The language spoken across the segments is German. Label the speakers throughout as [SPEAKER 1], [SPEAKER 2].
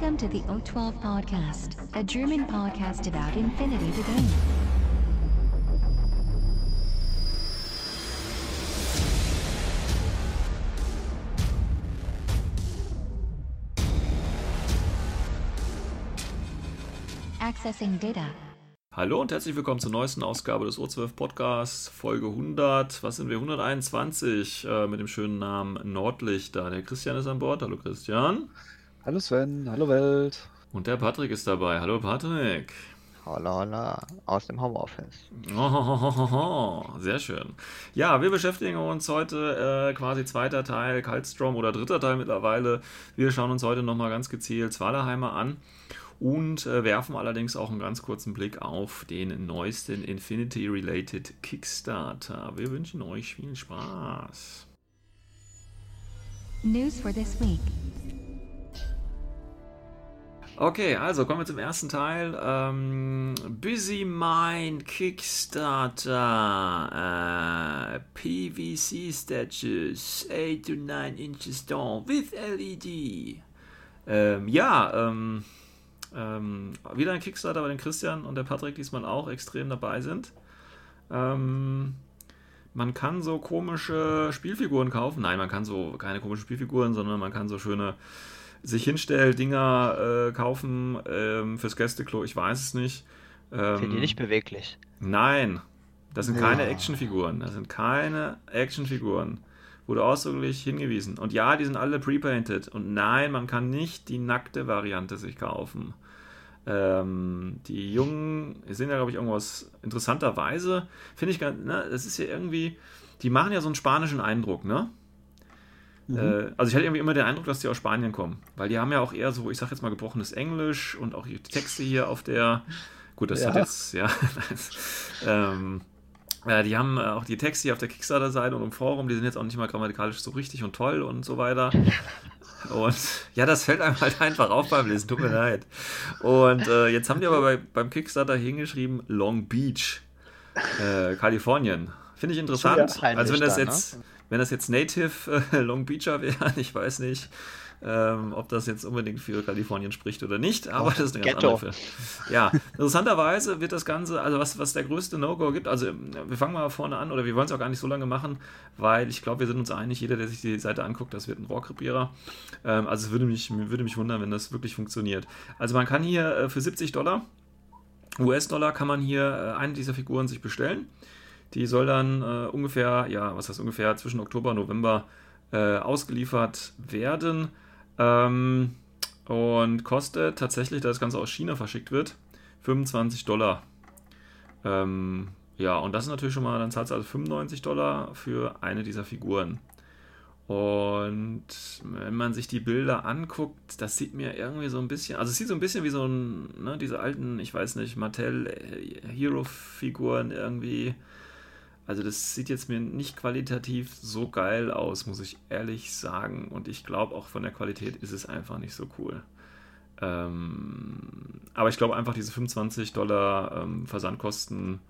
[SPEAKER 1] Welcome to the O12 Podcast, a German podcast about infinity the game. Accessing data.
[SPEAKER 2] Hallo und herzlich willkommen zur neuesten Ausgabe des O12 Podcasts, Folge 100. Was sind wir? 121 äh, mit dem schönen Namen Nordlichter. Der Christian ist an Bord. Hallo Christian.
[SPEAKER 3] Hallo Sven, hallo Welt.
[SPEAKER 2] Und der Patrick ist dabei. Hallo Patrick.
[SPEAKER 4] Holla, holla, aus dem Homeoffice.
[SPEAKER 2] Oh, sehr schön. Ja, wir beschäftigen uns heute äh, quasi zweiter Teil Kaltstrom oder dritter Teil mittlerweile. Wir schauen uns heute nochmal ganz gezielt Zwalerheimer an und äh, werfen allerdings auch einen ganz kurzen Blick auf den neuesten Infinity-related Kickstarter. Wir wünschen euch viel Spaß.
[SPEAKER 1] News for this week.
[SPEAKER 2] Okay, also kommen wir zum ersten Teil. Ähm, Busy Mind Kickstarter. Äh, PVC Statues 8 to 9 inches tall with LED. Ähm, ja, ähm, ähm, wieder ein Kickstarter, bei den Christian und der Patrick diesmal auch extrem dabei sind. Ähm, man kann so komische Spielfiguren kaufen. Nein, man kann so keine komischen Spielfiguren, sondern man kann so schöne sich hinstell Dinger äh, kaufen ähm, fürs Gästeklo. Ich weiß es nicht.
[SPEAKER 4] Ähm, Sind die nicht beweglich?
[SPEAKER 2] Nein, das sind keine Actionfiguren. Das sind keine Actionfiguren. Wurde ausdrücklich hingewiesen. Und ja, die sind alle prepainted. Und nein, man kann nicht die nackte Variante sich kaufen. Ähm, die Jungen sind ja, glaube ich, irgendwas interessanterweise, finde ich, ne, das ist ja irgendwie, die machen ja so einen spanischen Eindruck, ne? Mhm. Äh, also ich hatte irgendwie immer den Eindruck, dass die aus Spanien kommen, weil die haben ja auch eher so, ich sag jetzt mal gebrochenes Englisch und auch die Texte hier auf der, gut, das ja. hat jetzt, ja, ähm, ja, die haben äh, auch die Texte hier auf der Kickstarter-Seite und im Forum, die sind jetzt auch nicht mal grammatikalisch so richtig und toll und so weiter. Und ja, das fällt einem halt einfach auf beim Lesen, tut mir leid. Und äh, jetzt haben die aber bei, beim Kickstarter hingeschrieben Long Beach, äh, Kalifornien. Finde ich interessant. Also wenn das jetzt, ne? Wenn das jetzt Native äh, Long Beacher wäre, ich weiß nicht, ähm, ob das jetzt unbedingt für Kalifornien spricht oder nicht, aber oh, das ist eine ganz andere Ja, interessanterweise wird das Ganze, also was, was der größte No-Go gibt, also wir fangen mal vorne an, oder wir wollen es auch gar nicht so lange machen, weil ich glaube, wir sind uns einig, jeder, der sich die Seite anguckt, das wird ein Rohrkrepierer. Ähm, also es würde mich, würde mich wundern, wenn das wirklich funktioniert. Also man kann hier äh, für 70 Dollar, US-Dollar, kann man hier äh, eine dieser Figuren sich bestellen. Die soll dann äh, ungefähr, ja, was heißt ungefähr, zwischen Oktober und November äh, ausgeliefert werden. Ähm, und kostet tatsächlich, da das Ganze aus China verschickt wird, 25 Dollar. Ähm, ja, und das ist natürlich schon mal, dann zahlt du also 95 Dollar für eine dieser Figuren. Und wenn man sich die Bilder anguckt, das sieht mir irgendwie so ein bisschen, also es sieht so ein bisschen wie so ein, ne, diese alten, ich weiß nicht, Mattel äh, Hero-Figuren irgendwie also das sieht jetzt mir nicht qualitativ so geil aus, muss ich ehrlich sagen. Und ich glaube auch von der Qualität ist es einfach nicht so cool. Ähm, aber ich glaube einfach, diese 25 Dollar ähm, Versandkosten,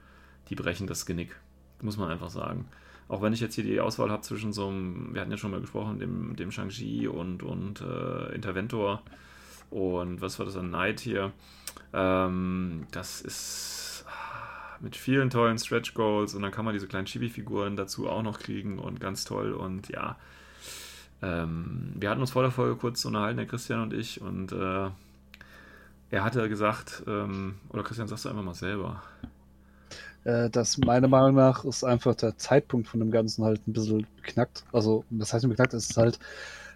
[SPEAKER 2] die brechen das Genick. Muss man einfach sagen. Auch wenn ich jetzt hier die Auswahl habe zwischen so einem, wir hatten ja schon mal gesprochen, dem, dem Shang-Chi und, und äh, Interventor und was war das, ein Knight hier. Ähm, das ist mit vielen tollen Stretch Goals und dann kann man diese kleinen Chibi-Figuren dazu auch noch kriegen und ganz toll und ja. Ähm, wir hatten uns vor der Folge kurz unterhalten, der Christian und ich, und äh, er hatte gesagt, ähm, oder Christian, sagst du einfach mal selber.
[SPEAKER 3] Äh, dass meiner Meinung nach ist einfach der Zeitpunkt von dem Ganzen halt ein bisschen beknackt. Also, das heißt, beknackt ist halt,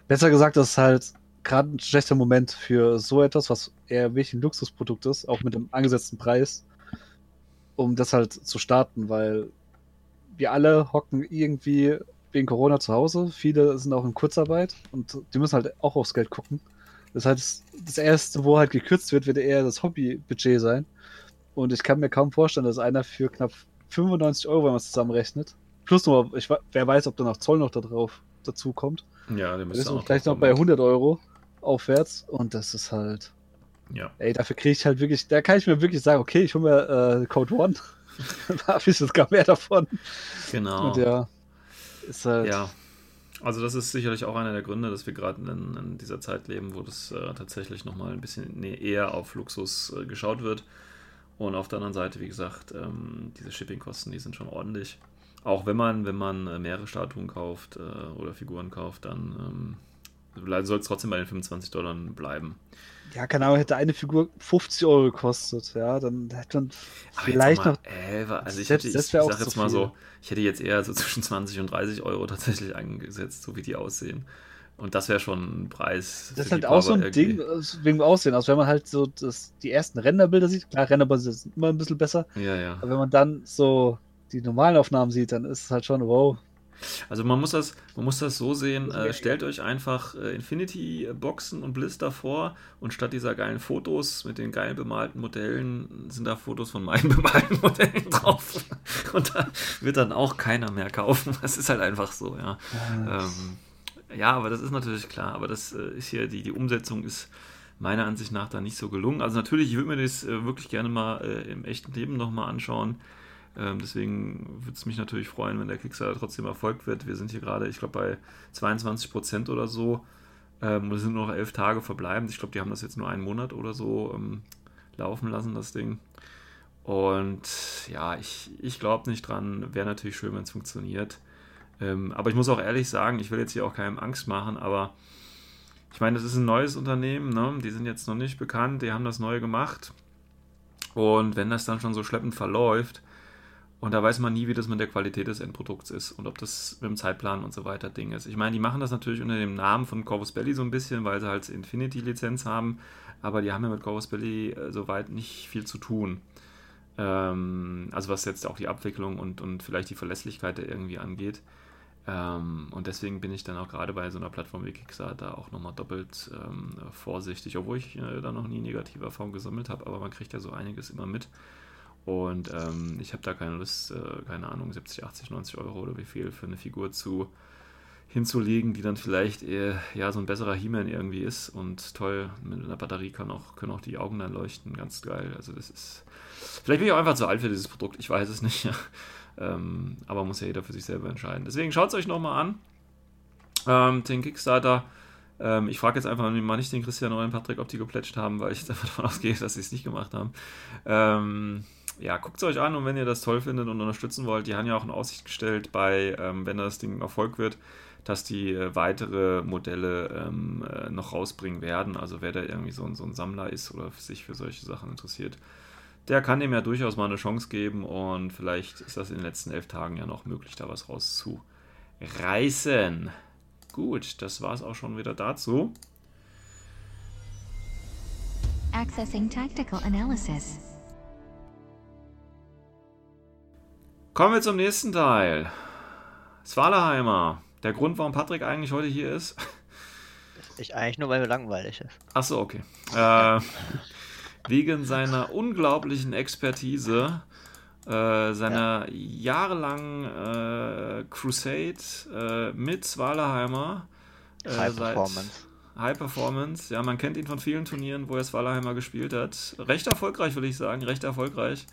[SPEAKER 3] besser gesagt, ist halt gerade ein schlechter Moment für so etwas, was eher wirklich ein Luxusprodukt ist, auch mit dem angesetzten Preis um das halt zu starten, weil wir alle hocken irgendwie wegen Corona zu Hause. Viele sind auch in Kurzarbeit und die müssen halt auch aufs Geld gucken. Das heißt, das erste, wo halt gekürzt wird, wird eher das Hobbybudget sein. Und ich kann mir kaum vorstellen, dass einer für knapp 95 Euro, wenn man es zusammenrechnet, plus nur, ich, wer weiß, ob da noch Zoll noch da drauf dazu kommt.
[SPEAKER 2] Ja, der
[SPEAKER 3] müsste auch vielleicht noch bei 100 Euro aufwärts. Und das ist halt,
[SPEAKER 2] ja.
[SPEAKER 3] Ey, dafür kriege ich halt wirklich, da kann ich mir wirklich sagen, okay, ich hole mir äh, Code One. da habe ich sogar mehr davon.
[SPEAKER 2] Genau.
[SPEAKER 3] Und ja, ist halt.
[SPEAKER 2] Ja. Also das ist sicherlich auch einer der Gründe, dass wir gerade in, in, dieser Zeit leben, wo das äh, tatsächlich nochmal ein bisschen nee, eher auf Luxus äh, geschaut wird. Und auf der anderen Seite, wie gesagt, ähm, diese Shippingkosten, die sind schon ordentlich. Auch wenn man, wenn man äh, mehrere Statuen kauft äh, oder Figuren kauft, dann ähm, soll es trotzdem bei den 25 Dollar bleiben.
[SPEAKER 3] Ja, keine Ahnung, hätte eine Figur 50 Euro gekostet, ja, dann hätte man vielleicht noch.
[SPEAKER 2] Äh, also ich, hätte, ich, ich sag jetzt mal so, ich hätte jetzt eher so zwischen 20 und 30 Euro tatsächlich eingesetzt, so wie die aussehen. Und das wäre schon ein Preis.
[SPEAKER 3] Das ist halt auch so ein irgendwie. Ding wegen dem Aussehen. Also wenn man halt so das, die ersten Renderbilder sieht, klar, Renderbilder sind immer ein bisschen besser.
[SPEAKER 2] Ja, ja.
[SPEAKER 3] Aber wenn man dann so die normalen Aufnahmen sieht, dann ist es halt schon, wow,
[SPEAKER 2] also man muss das, man muss das so sehen, äh, stellt euch einfach äh, Infinity-Boxen und Blister vor und statt dieser geilen Fotos mit den geil bemalten Modellen sind da Fotos von meinen bemalten Modellen drauf. Und da wird dann auch keiner mehr kaufen. Das ist halt einfach so, ja. Ähm, ja, aber das ist natürlich klar. Aber das äh, ist hier, die, die Umsetzung ist meiner Ansicht nach da nicht so gelungen. Also natürlich, ich würde mir das äh, wirklich gerne mal äh, im echten Leben nochmal anschauen. Ähm, deswegen würde es mich natürlich freuen, wenn der Kickstarter trotzdem erfolgt wird. Wir sind hier gerade, ich glaube, bei 22 Prozent oder so. Ähm, wir sind nur noch elf Tage verbleibend. Ich glaube, die haben das jetzt nur einen Monat oder so ähm, laufen lassen, das Ding. Und ja, ich, ich glaube nicht dran. Wäre natürlich schön, wenn es funktioniert. Ähm, aber ich muss auch ehrlich sagen, ich will jetzt hier auch keinem Angst machen, aber ich meine, das ist ein neues Unternehmen, ne? die sind jetzt noch nicht bekannt, die haben das neu gemacht. Und wenn das dann schon so schleppend verläuft, und da weiß man nie, wie das mit der Qualität des Endprodukts ist und ob das mit dem Zeitplan und so weiter Ding ist. Ich meine, die machen das natürlich unter dem Namen von Corvus Belly so ein bisschen, weil sie halt Infinity-Lizenz haben, aber die haben ja mit Corvus Belly äh, soweit nicht viel zu tun. Ähm, also was jetzt auch die Abwicklung und, und vielleicht die Verlässlichkeit da irgendwie angeht. Ähm, und deswegen bin ich dann auch gerade bei so einer Plattform wie Kickstarter auch nochmal doppelt ähm, vorsichtig, obwohl ich äh, da noch nie negative Erfahrungen gesammelt habe, aber man kriegt ja so einiges immer mit. Und ähm, ich habe da keine Lust, äh, keine Ahnung, 70, 80, 90 Euro oder wie viel für eine Figur zu hinzulegen, die dann vielleicht eher, ja so ein besserer He-Man irgendwie ist und toll, mit einer Batterie kann auch, können auch die Augen dann leuchten, ganz geil. Also das ist. Vielleicht bin ich auch einfach zu alt für dieses Produkt, ich weiß es nicht. ähm, aber muss ja jeder für sich selber entscheiden. Deswegen schaut es euch nochmal an. Ähm, den Kickstarter. Ähm, ich frage jetzt einfach mal nicht den Christian oder den Patrick, ob die geplätscht haben, weil ich davon ausgehe, dass sie es nicht gemacht haben. Ähm, ja, guckt es euch an und wenn ihr das toll findet und unterstützen wollt, die haben ja auch in Aussicht gestellt, bei, ähm, wenn das Ding Erfolg wird, dass die äh, weitere Modelle ähm, äh, noch rausbringen werden. Also wer da irgendwie so, so ein Sammler ist oder sich für solche Sachen interessiert, der kann dem ja durchaus mal eine Chance geben und vielleicht ist das in den letzten elf Tagen ja noch möglich, da was rauszureißen. Gut, das war es auch schon wieder dazu.
[SPEAKER 1] Accessing Tactical Analysis.
[SPEAKER 2] Kommen wir zum nächsten Teil. Svalaheimer. Der Grund, warum Patrick eigentlich heute hier ist.
[SPEAKER 4] Ich eigentlich nur, weil mir langweilig ist.
[SPEAKER 2] Achso, okay. Äh, wegen seiner unglaublichen Expertise, äh, seiner ja. jahrelangen äh, Crusade äh, mit Svalaheimer.
[SPEAKER 4] Äh, High Performance.
[SPEAKER 2] High Performance, ja, man kennt ihn von vielen Turnieren, wo er Svalaheimer gespielt hat. Recht erfolgreich, würde ich sagen, recht erfolgreich.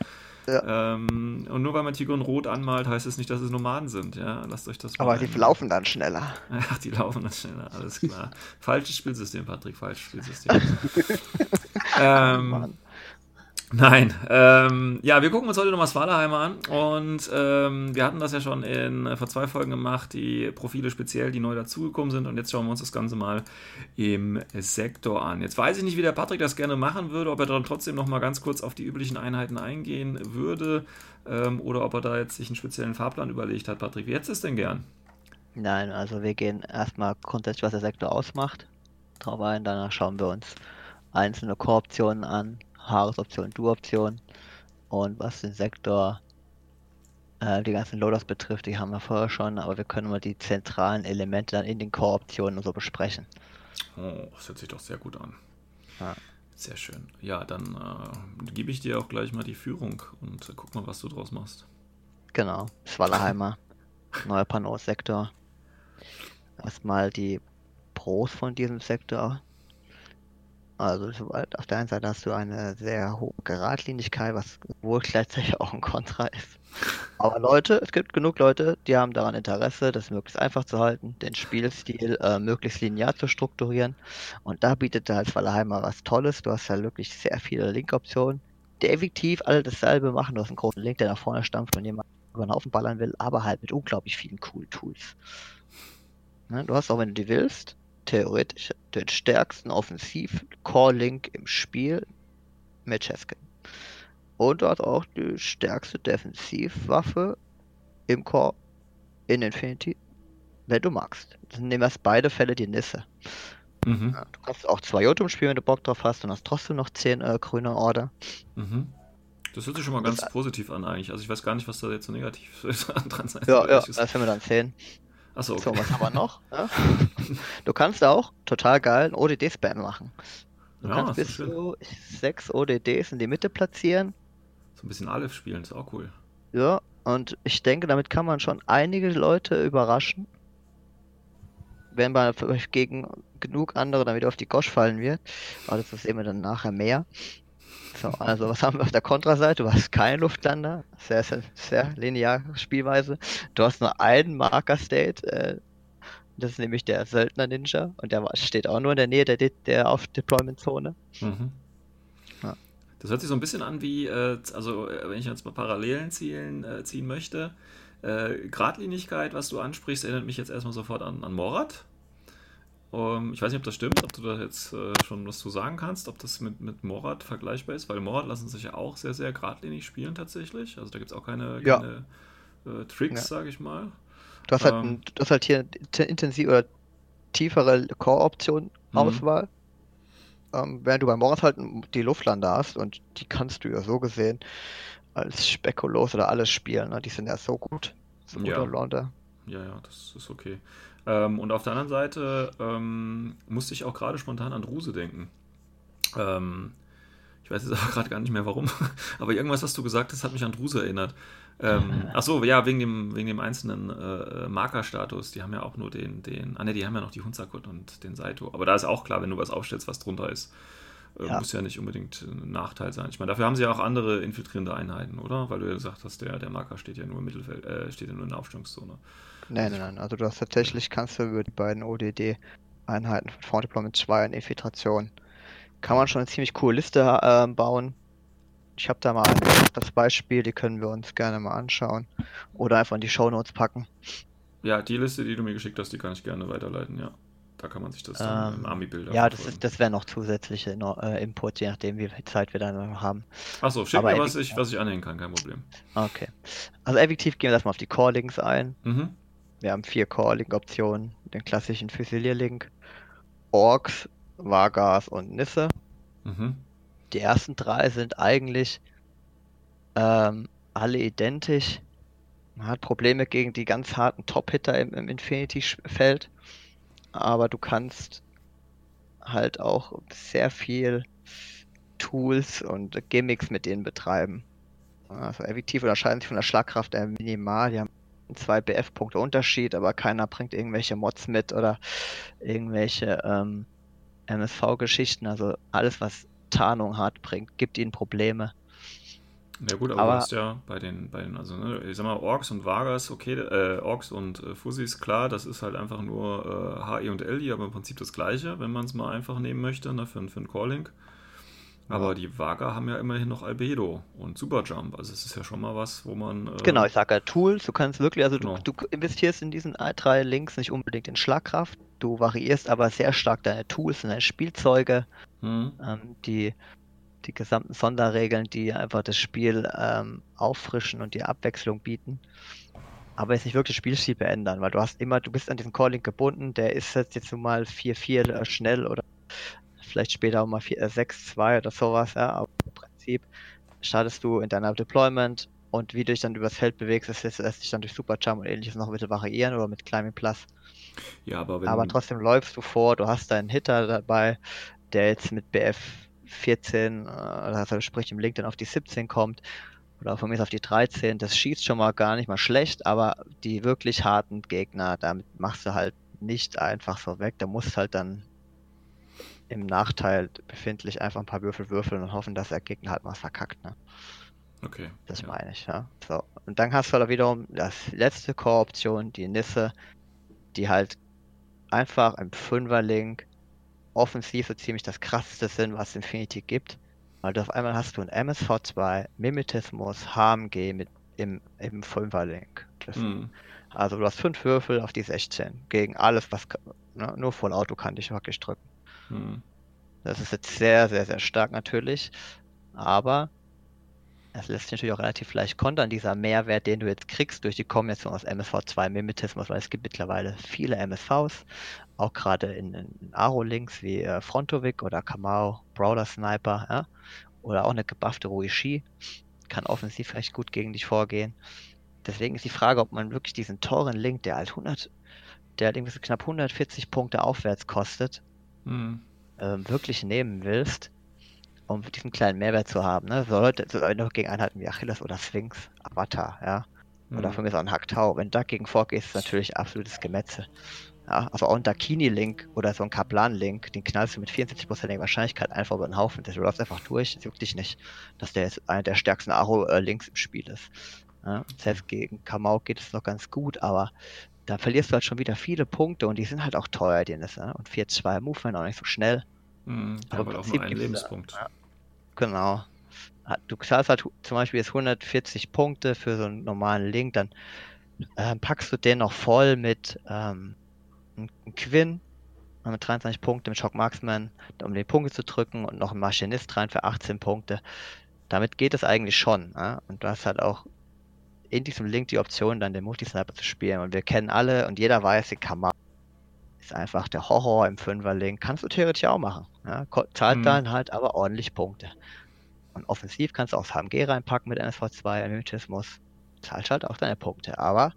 [SPEAKER 2] Ja. Ähm, und nur weil man Tiger und Rot anmalt, heißt es nicht, dass es Nomaden sind. Ja, lasst euch das
[SPEAKER 4] mal Aber ein. die laufen dann schneller.
[SPEAKER 2] Ach, die laufen dann schneller, alles klar. falsches Spielsystem, Patrick, falsches Spielsystem. ähm, Mann. Nein, ähm, ja, wir gucken uns heute nochmal Svalaheimer an und ähm, wir hatten das ja schon in, äh, vor zwei Folgen gemacht, die Profile speziell, die neu dazugekommen sind und jetzt schauen wir uns das Ganze mal im Sektor an. Jetzt weiß ich nicht, wie der Patrick das gerne machen würde, ob er dann trotzdem nochmal ganz kurz auf die üblichen Einheiten eingehen würde ähm, oder ob er da jetzt sich einen speziellen Fahrplan überlegt hat. Patrick, wie hättest du es denn gern?
[SPEAKER 4] Nein, also wir gehen erstmal grundsätzlich, was der Sektor ausmacht, drauf ein, danach schauen wir uns einzelne Kooptionen an, Haaresoption, Du-Option. Und was den Sektor, äh, die ganzen Loaders betrifft, die haben wir vorher schon, aber wir können mal die zentralen Elemente dann in den Core-Optionen so besprechen.
[SPEAKER 2] Oh, das hört sich doch sehr gut an. Ja. Sehr schön. Ja, dann äh, gebe ich dir auch gleich mal die Führung und äh, guck mal, was du draus machst.
[SPEAKER 4] Genau, Schwallerheimer, neuer Panos-Sektor. Erstmal die Pros von diesem Sektor. Also auf der einen Seite hast du eine sehr hohe Geradlinigkeit, was wohl gleichzeitig auch ein Kontra ist. Aber Leute, es gibt genug Leute, die haben daran Interesse, das möglichst einfach zu halten, den Spielstil äh, möglichst linear zu strukturieren. Und da bietet er halt Valheimer was Tolles. Du hast ja wirklich sehr viele Link-Optionen, die effektiv alle dasselbe machen. Du hast einen großen Link, der nach vorne stampft und jemand über den Haufen ballern will, aber halt mit unglaublich vielen coolen Tools. Ne, du hast auch, wenn du die willst, theoretisch den stärksten Offensiv-Core-Link im Spiel mit Cheskin. Und du hast auch die stärkste Defensivwaffe im Core in Infinity, wenn du magst. Das sind nämlich beide Fälle die Nisse.
[SPEAKER 2] Mhm.
[SPEAKER 4] Ja, du kannst auch zwei Jotun spielen, wenn du Bock drauf hast und hast trotzdem noch 10 äh, grüne Order.
[SPEAKER 2] Mhm. Das hört sich schon mal
[SPEAKER 4] Das-
[SPEAKER 2] ganz positiv an eigentlich. Also ich weiß gar nicht, was da jetzt so negativ dran sein
[SPEAKER 4] Ja,
[SPEAKER 2] soll,
[SPEAKER 4] ja,
[SPEAKER 2] gesagt.
[SPEAKER 4] das werden wir dann sehen.
[SPEAKER 2] Achso,
[SPEAKER 4] So,
[SPEAKER 2] okay.
[SPEAKER 4] was haben wir noch? Ja? Du kannst auch total geil einen ODD-Spam machen. Du
[SPEAKER 2] Ja,
[SPEAKER 4] kannst
[SPEAKER 2] ist
[SPEAKER 4] bis zu sechs ODDs in die Mitte platzieren.
[SPEAKER 2] So ein bisschen Aleph spielen, ist auch cool.
[SPEAKER 4] Ja, und ich denke, damit kann man schon einige Leute überraschen. Wenn man gegen genug andere dann wieder auf die Gosch fallen wird. Aber das sehen wir dann nachher mehr. So, also was haben wir auf der Kontraseite? Du hast keinen Luftlander. Sehr, sehr, sehr lineare Spielweise. Du hast nur einen Marker-State. Äh, das ist nämlich der Söldner-Ninja. Und der steht auch nur in der Nähe der, De- der Auf-Deployment-Zone.
[SPEAKER 2] Mhm.
[SPEAKER 4] Ja.
[SPEAKER 2] Das hört sich so ein bisschen an wie, äh, also äh, wenn ich jetzt mal Parallelen zielen, äh, ziehen möchte, äh, Gradlinigkeit, was du ansprichst, erinnert mich jetzt erstmal sofort an, an Morat. Ähm, ich weiß nicht, ob das stimmt, ob du da jetzt äh, schon was zu sagen kannst, ob das mit, mit Morat vergleichbar ist, weil Morat lassen sich ja auch sehr, sehr geradlinig spielen tatsächlich. Also da gibt es auch keine,
[SPEAKER 4] Ja.
[SPEAKER 2] keine äh, Tricks,
[SPEAKER 4] Ja.
[SPEAKER 2] sage ich mal.
[SPEAKER 4] Du hast halt,
[SPEAKER 2] Ähm.
[SPEAKER 4] du hast halt hier eine intensiv oder tiefere Core-Option
[SPEAKER 2] Mhm.
[SPEAKER 4] Auswahl. Ähm, während du bei Morris halt die Luftlander hast und die kannst du ja so gesehen als Spekulos oder alles spielen. Ne? Die sind ja so gut. So
[SPEAKER 2] Ja.
[SPEAKER 4] Lander.
[SPEAKER 2] Ja, ja, das ist okay. Ähm, und auf der anderen Seite ähm, musste ich auch gerade spontan an Druse denken. Ähm, ich weiß jetzt aber gerade gar nicht mehr warum, aber irgendwas, was du gesagt hast, hat mich an Druse erinnert. Ähm, ach so, ja, wegen dem, wegen dem einzelnen äh, Markerstatus. Die haben ja auch nur den, den, ah ne, die haben ja noch die Hunzakut und den Saito. Aber da ist auch klar, wenn du was aufstellst, was drunter ist, äh,
[SPEAKER 4] Ja.
[SPEAKER 2] muss ja nicht unbedingt ein Nachteil sein. Ich meine, dafür haben sie ja auch andere infiltrierende Einheiten, oder? Weil du ja gesagt hast, der, der Marker steht ja nur im Mittelfeld, äh, steht ja nur in der Aufstellungszone.
[SPEAKER 4] Nein, nein, nein. Also du hast tatsächlich, kannst du über die beiden ODD-Einheiten von Front Deployment 2 und Infiltration, kann man schon eine ziemlich coole Liste ähm, bauen. Ich habe da mal das Beispiel, die können wir uns gerne mal anschauen. Oder einfach in die Shownotes packen.
[SPEAKER 2] Ja, die Liste, die du mir geschickt hast, die kann ich gerne weiterleiten, ja. Da kann man sich das dann
[SPEAKER 4] Ähm,
[SPEAKER 2] im Army-Bilder
[SPEAKER 4] Ja, das, ist, das wären noch zusätzliche äh, Inputs, je nachdem, wie viel Zeit wir dann haben.
[SPEAKER 2] Achso, schick
[SPEAKER 4] aber
[SPEAKER 2] mir, was ich, was ich anhängen kann, kein Problem.
[SPEAKER 4] Okay. Also effektiv gehen wir erstmal auf die Core-Links ein.
[SPEAKER 2] Mhm.
[SPEAKER 4] Wir haben vier Core-Link-Optionen. Den klassischen Fusilier-Link, Orks, Vargas und Nisse.
[SPEAKER 2] Mhm.
[SPEAKER 4] Die ersten drei sind eigentlich ähm, alle identisch. Man hat Probleme gegen die ganz harten Top-Hitter im, im Infinity-Feld. Aber du kannst halt auch sehr viel Tools und Gimmicks mit denen betreiben. Also effektiv unterscheiden sich von der Schlagkraft eher minimal. Die haben zwei BF-Punkte Unterschied, aber keiner bringt irgendwelche Mods mit oder irgendwelche ähm, MSV-Geschichten. Also alles, was Tarnung hat, bringt, gibt ihnen Probleme.
[SPEAKER 2] Ja gut, aber,
[SPEAKER 4] Aber-
[SPEAKER 2] du hast ja bei den, bei den, also ne, ich sag mal, Orks und Vargas, okay, äh, Orks und äh, Fussis, klar, das ist halt einfach nur äh, HE und LI, aber im Prinzip das gleiche, wenn man es mal einfach nehmen möchte, ne, für, für einen Calling. Aber die Vaga haben ja immerhin noch Albedo und Superjump, also es ist ja schon mal was, wo man. Äh,
[SPEAKER 4] Genau, ich sage ja Tools, du kannst wirklich, also
[SPEAKER 2] Genau.
[SPEAKER 4] du, du investierst in diesen drei Links nicht unbedingt in Schlagkraft, du variierst aber sehr stark deine Tools und deine Spielzeuge,
[SPEAKER 2] Hm,
[SPEAKER 4] ähm, die, die gesamten Sonderregeln, die einfach das Spiel ähm, auffrischen und dir Abwechslung bieten. Aber jetzt nicht wirklich Spielstil verändern, weil du hast immer, du bist an diesen Calling gebunden, der ist jetzt, jetzt nun mal 4-4 äh, schnell oder vielleicht später auch mal 4, äh, 6-2 oder sowas, ja, aber im Prinzip startest du in deiner Deployment und wie du dich dann übers Feld bewegst, das lässt sich dann durch Superjump und ähnliches noch ein bisschen variieren oder mit Climbing Plus.
[SPEAKER 2] Ja, aber wenn.
[SPEAKER 4] Aber trotzdem läufst du vor, du hast deinen Hitter dabei, der jetzt mit BF 14, äh, also sprich im Link dann auf die 17 kommt oder von mir ist auf die 13, das schießt schon mal gar nicht mal schlecht, aber die wirklich harten Gegner, damit machst du halt nicht einfach so weg, da musst halt dann im Nachteil befindlich einfach ein paar Würfel würfeln und hoffen, dass der Gegner halt mal verkackt, ne?
[SPEAKER 2] Okay.
[SPEAKER 4] Das
[SPEAKER 2] ja.
[SPEAKER 4] meine ich, ja. So. Und dann hast du aber wiederum das letzte Core-Option, die Nisse, die halt einfach im Fünfer-Link offensiv so ziemlich das krasseste sind, was Infinity gibt. Weil du auf einmal hast du ein MSV2, Mimetismus, HMG mit im, im Fünfer-Link. Das-
[SPEAKER 2] Hm.
[SPEAKER 4] Also du hast fünf Würfel auf die 16 gegen alles, was ne, nur Vollauto kann dich wirklich drücken.
[SPEAKER 2] Hm.
[SPEAKER 4] Das ist jetzt sehr, sehr, sehr stark natürlich. Aber es lässt sich natürlich auch relativ leicht kontern, dieser Mehrwert, den du jetzt kriegst durch die Kombination aus MSV2 Mimetismus, weil es gibt mittlerweile viele MSVs, auch gerade in, in Aro-Links wie äh, Frontovic oder Kamau, Brawler Sniper, ja? oder auch eine gebuffte Ruishi, kann offensiv recht gut gegen dich vorgehen. Deswegen ist die Frage, ob man wirklich diesen teuren Link, der halt 100, der halt irgendwie so knapp 140 Punkte aufwärts kostet,
[SPEAKER 2] Hm.
[SPEAKER 4] ähm, wirklich nehmen willst, um diesen kleinen Mehrwert zu haben. Ne? So Leute so Leute noch gegen Einheiten wie Achilles oder Sphinx, Avatar, ja. Oder
[SPEAKER 2] Hm.
[SPEAKER 4] für mich auch ein Haktau. Wenn du dagegen vorgehst, ist natürlich absolutes Gemetzel. Ja, also auch ein Dakini-Link oder so ein Kaplan-Link, den knallst du mit 74% Wahrscheinlichkeit einfach über den Haufen. Du läufst einfach durch, es juckt dich nicht, dass der jetzt einer der stärksten Aro-Links im Spiel ist. Ja, selbst gegen Kamau geht es noch ganz gut, aber da verlierst du halt schon wieder viele Punkte und die sind halt auch teuer, die. Ne? Und 4-2 Movement auch nicht so schnell.
[SPEAKER 2] Hm.
[SPEAKER 4] Aber
[SPEAKER 2] aber
[SPEAKER 4] im Prinzip
[SPEAKER 2] einen
[SPEAKER 4] gibt's da-
[SPEAKER 2] Lebenspunkt.
[SPEAKER 4] ja. Genau. Du zahlst halt zum Beispiel jetzt 140 Punkte für so einen normalen Link, dann ähm, packst du den noch voll mit ähm, einem Quinn äh, mit 23 Punkte, mit Shock Marksman, um die Punkte zu drücken und noch einen Maschinist rein für 18 Punkte. Damit geht es eigentlich schon. Ja? Und du hast halt auch in diesem Link die Option, dann den Multisniper zu spielen. Und wir kennen alle und jeder weiß, die Kamera ist einfach der Horror im Fünfer-Link. Kannst du theoretisch auch machen. Ja? Zahlt
[SPEAKER 2] Mhm.
[SPEAKER 4] dann halt aber ordentlich Punkte. Und offensiv kannst du auch das HMG reinpacken mit NSV2, Mimetismus. Zahlt halt auch deine Punkte. Aber